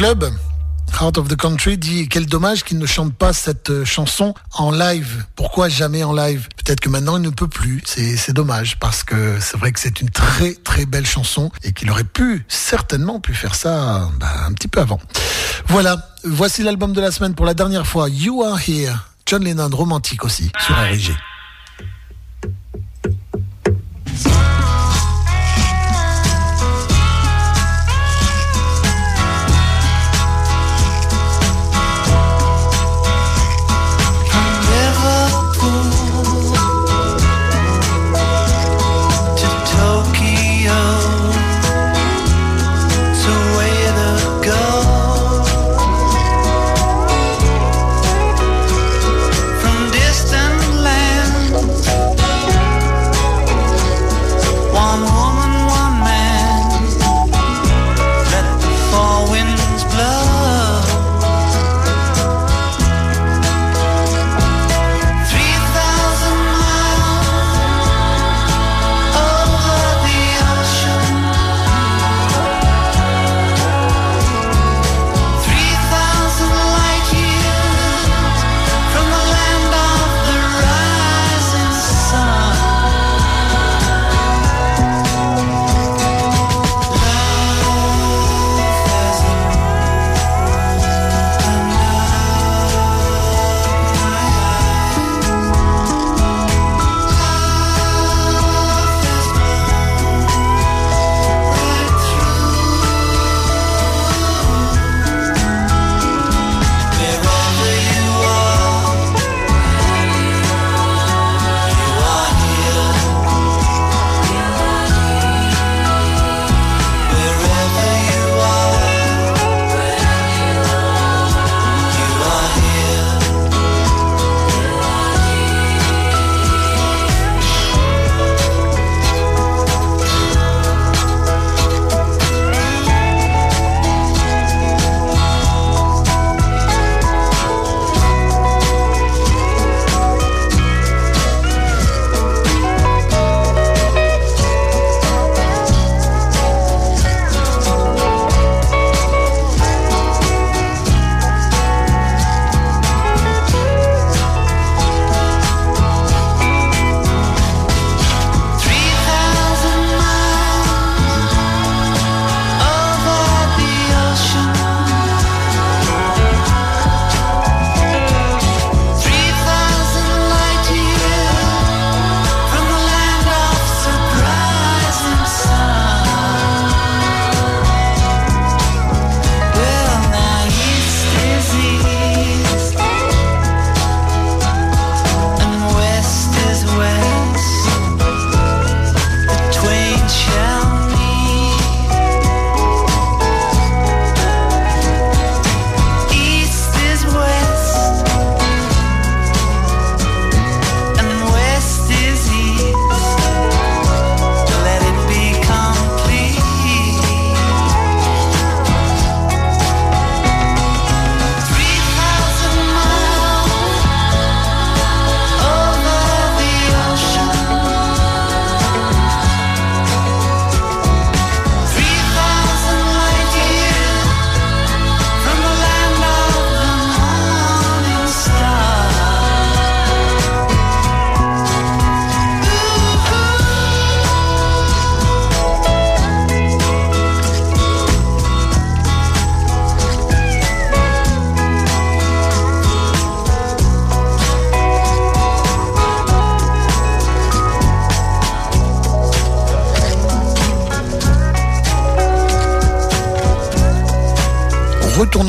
Speaker 6: Club, Heart of the Country dit quel dommage qu'il ne chante pas cette euh, chanson en live. Pourquoi jamais en live? Peut-être que maintenant il ne peut plus. C'est dommage parce que c'est vrai que c'est une très très belle chanson et qu'il aurait pu certainement pu faire ça bah, un petit peu avant. Voilà, voici l'album de la semaine pour la dernière fois. You Are Here, John Lennon romantique aussi sur RG.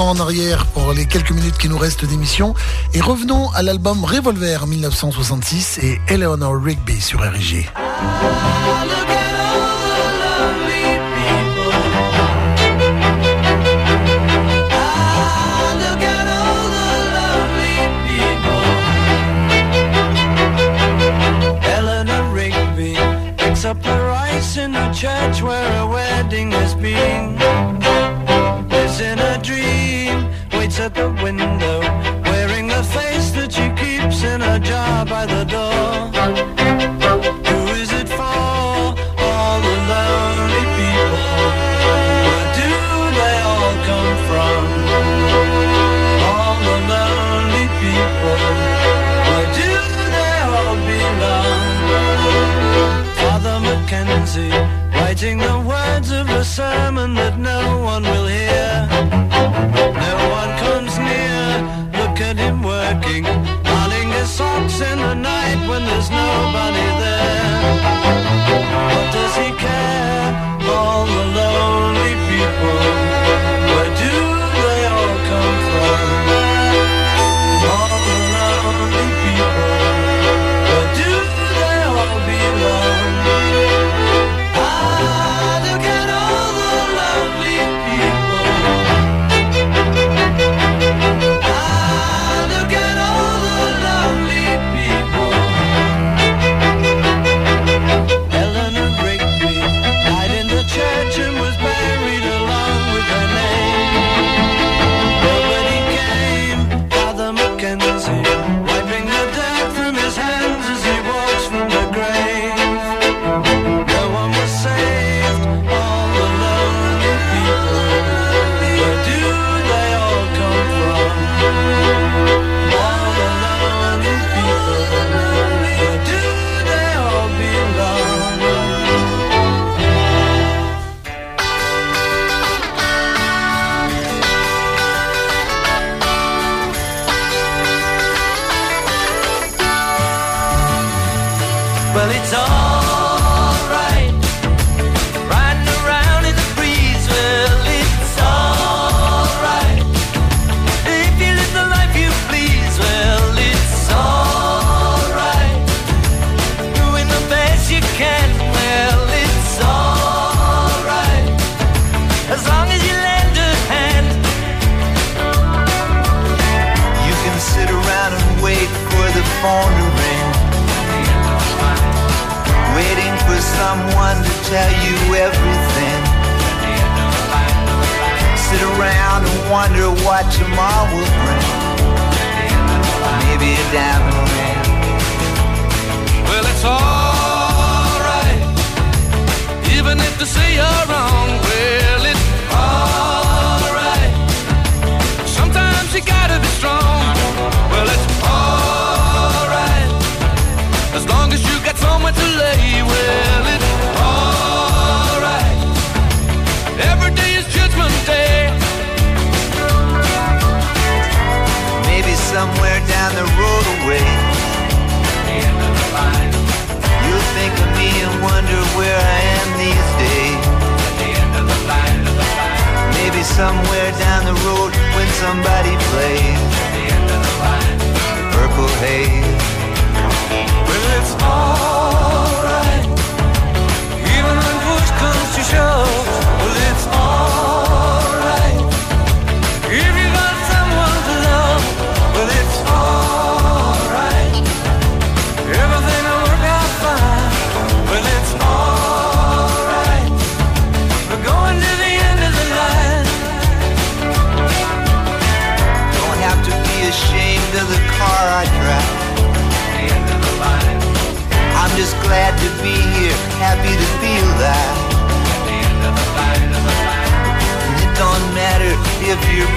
Speaker 6: En arrière pour les quelques minutes qui nous restent d'émission et revenons à l'album Revolver 1966 et Eleanor Rigby sur RG.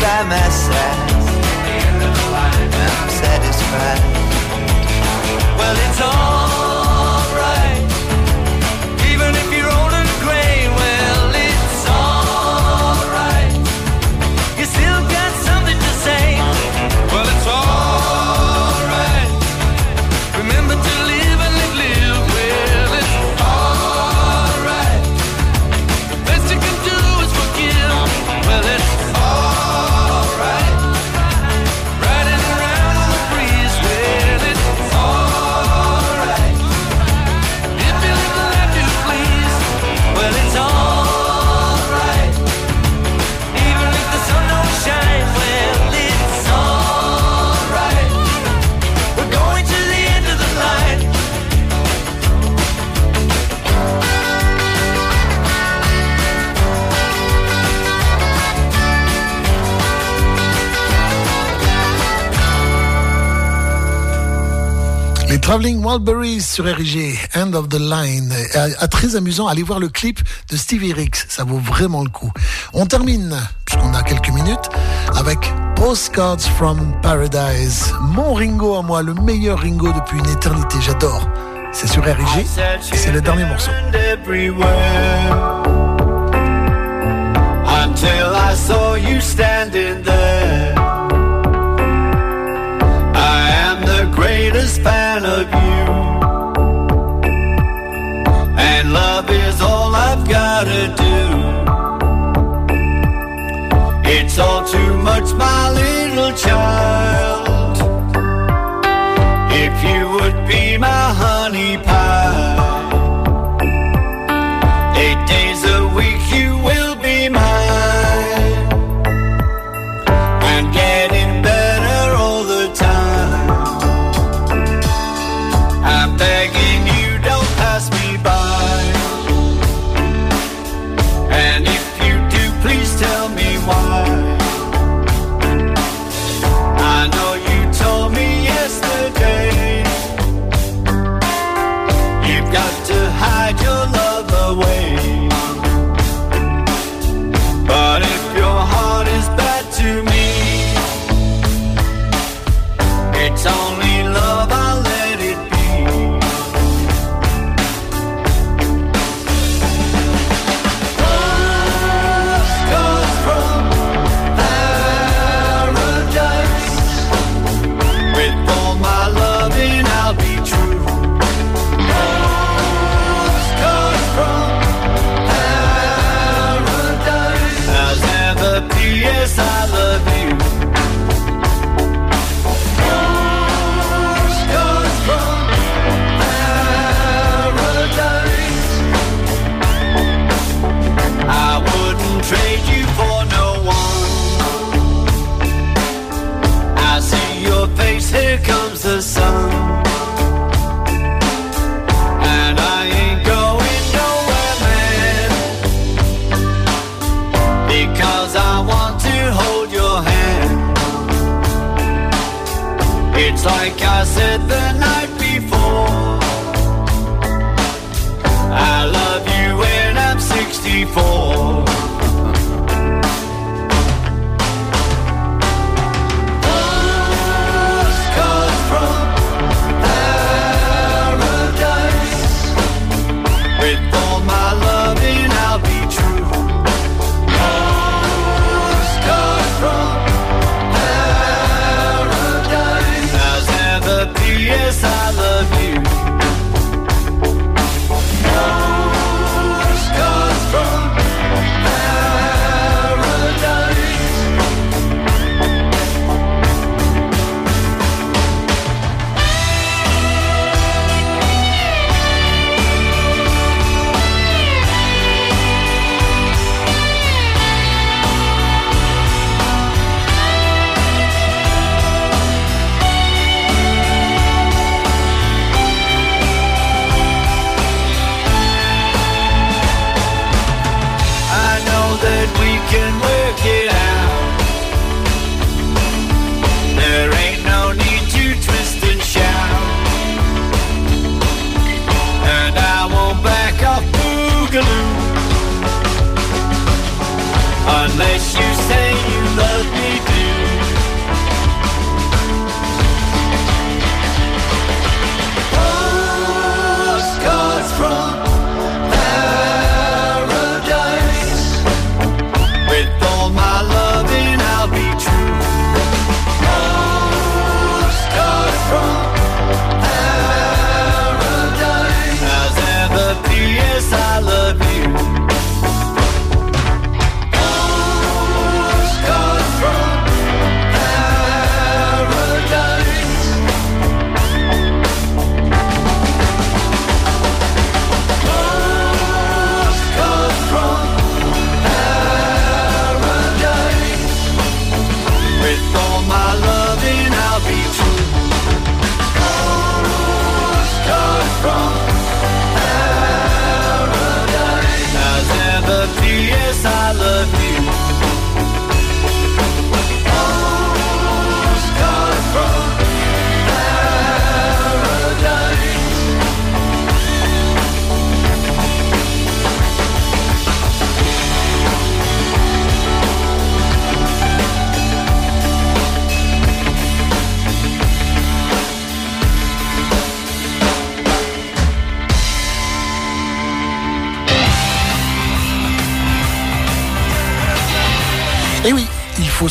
Speaker 6: by my side. At the end of the line,
Speaker 11: I'm satisfied.
Speaker 6: Well, it's
Speaker 1: all. Traveling Wildberries sur RIG, End of the Line. Euh, à, très amusant, allez voir le clip de Stevie Ricks, ça vaut vraiment le coup. On termine, puisqu'on a quelques minutes, avec Postcards from Paradise. Mon Ringo à moi, le meilleur Ringo depuis une éternité, j'adore. C'est sur RIG et c'est le dernier morceau.
Speaker 12: greatest fan of you. And love is all I've gotta do. It's all too much, my little child. If you would be my husband. yes, I love you.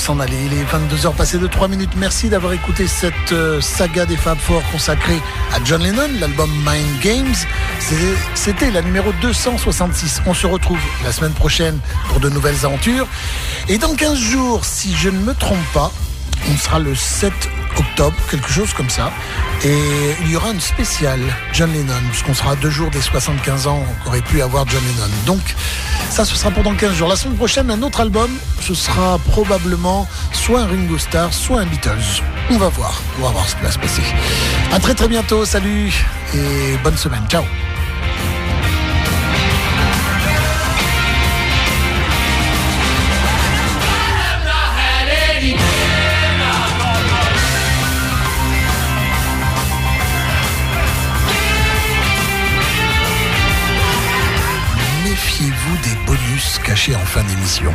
Speaker 5: S'en aller. Il est 22h passé de 3 minutes. Merci d'avoir écouté cette euh, saga des Fab Four consacrée à John Lennon, l'album Mind Games. C'était la numéro 266. On se retrouve la semaine prochaine pour de nouvelles aventures. Et dans 15 jours, si je ne me trompe pas, on sera le 7 octobre, quelque chose comme ça. Et il y aura une spéciale John Lennon, puisqu'on sera deux jours des 75 ans qu'aurait pu avoir John Lennon. Donc, ça, ce sera pendant 15 jours. La semaine prochaine, un autre album, ce sera probablement soit un Ringo Starr, soit un Beatles. On va voir, on va voir ce qui va se passer. À très très bientôt, salut et bonne semaine. Ciao. En fin d'émission.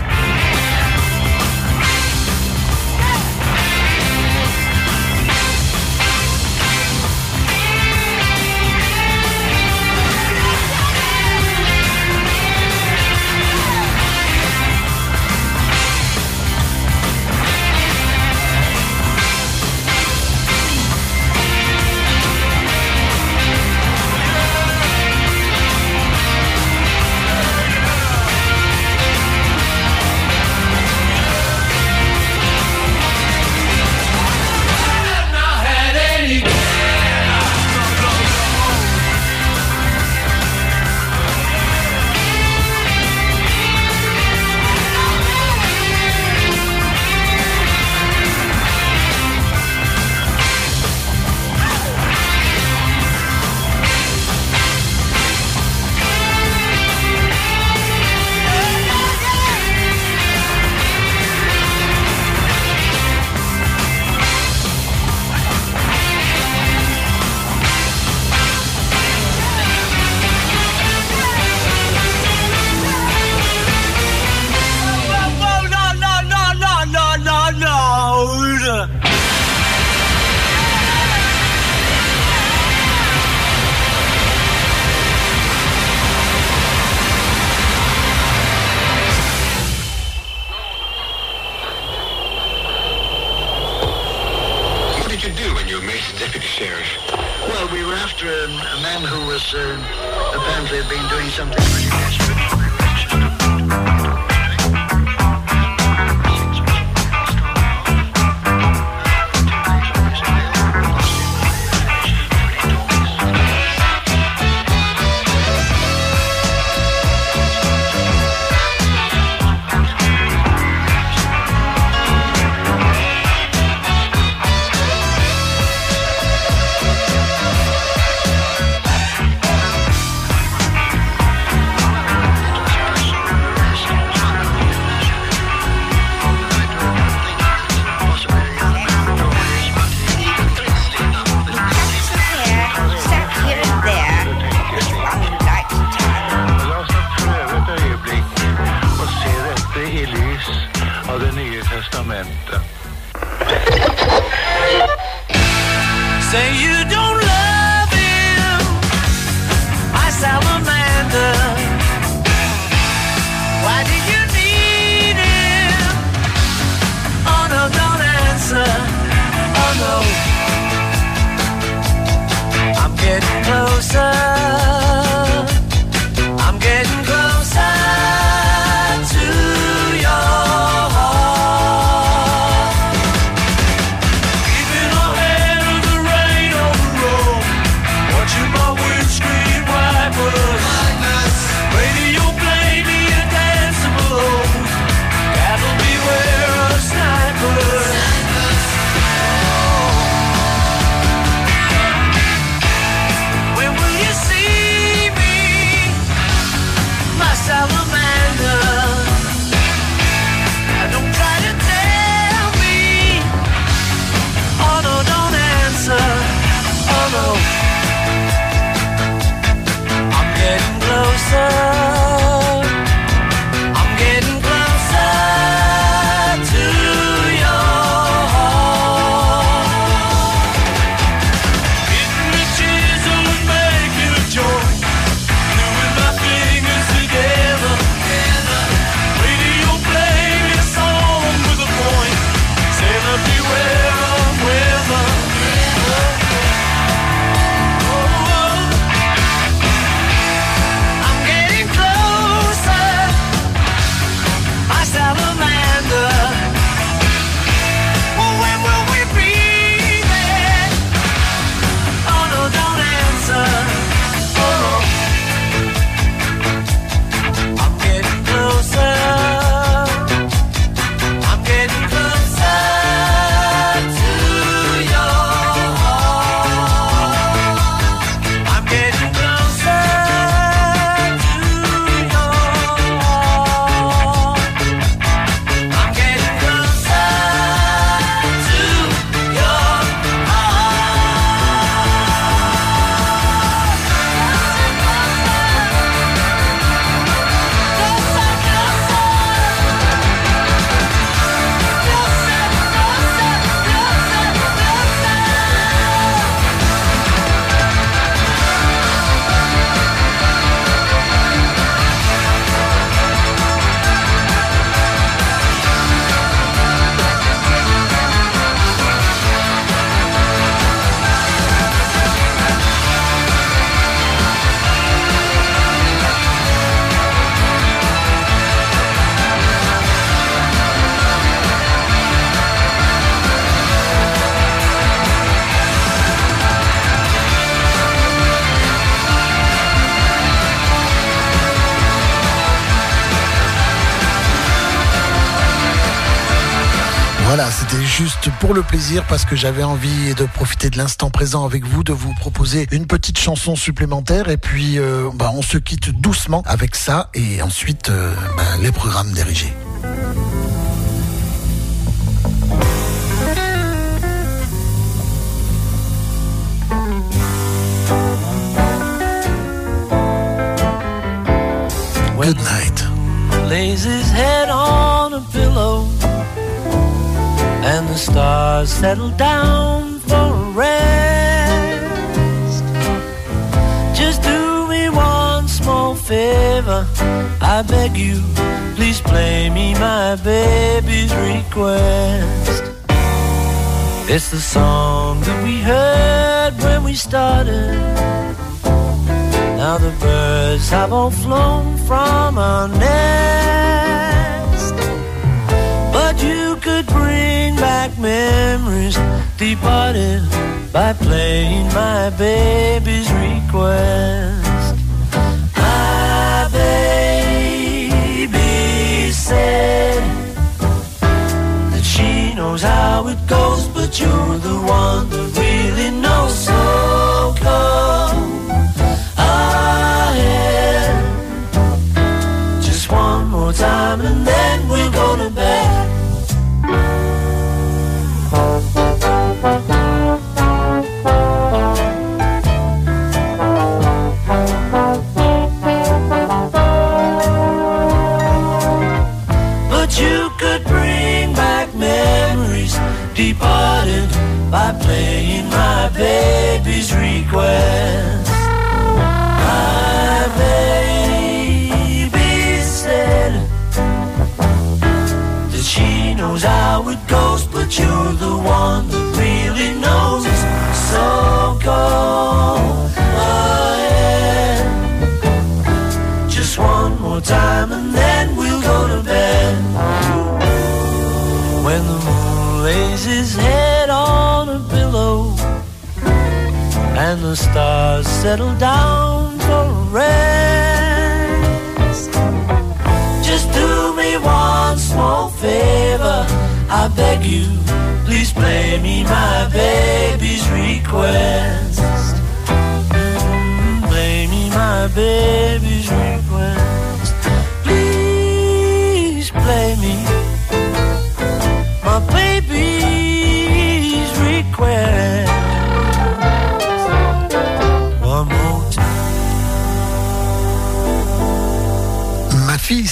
Speaker 5: Pour le plaisir parce que j'avais envie de profiter de l'instant présent avec vous, de vous proposer une petite chanson supplémentaire et puis euh, bah, on se quitte doucement avec ça et ensuite euh, bah, les programmes dirigés. Good night.
Speaker 1: lays his head on a pillow the stars settle down for a rest. Just do me one small favor, I beg you, please play me my baby's request. It's the song that we heard when we started. Now the birds have all flown from our nest. Memories departed by playing my baby's request. My baby said that she knows how it goes, but you're the one that really knows. So come ahead, just one more time, and then we're gonna bed. By playing my baby's request. My baby said that she knows how it goes, but you're the one that and the stars settle down for rest. Just do me one small favor, I beg you, please play me my baby's request. Mm, Play me my baby's request.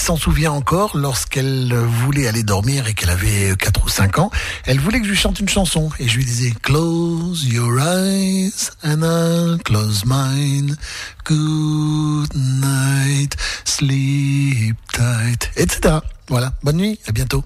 Speaker 5: S'en souvient encore lorsqu'elle voulait aller dormir et qu'elle avait 4 ou 5 ans. Elle voulait que je lui chante une chanson et je lui disais Close your eyes and I'll close mine. Good night, sleep tight, etc. Voilà, bonne nuit, à bientôt.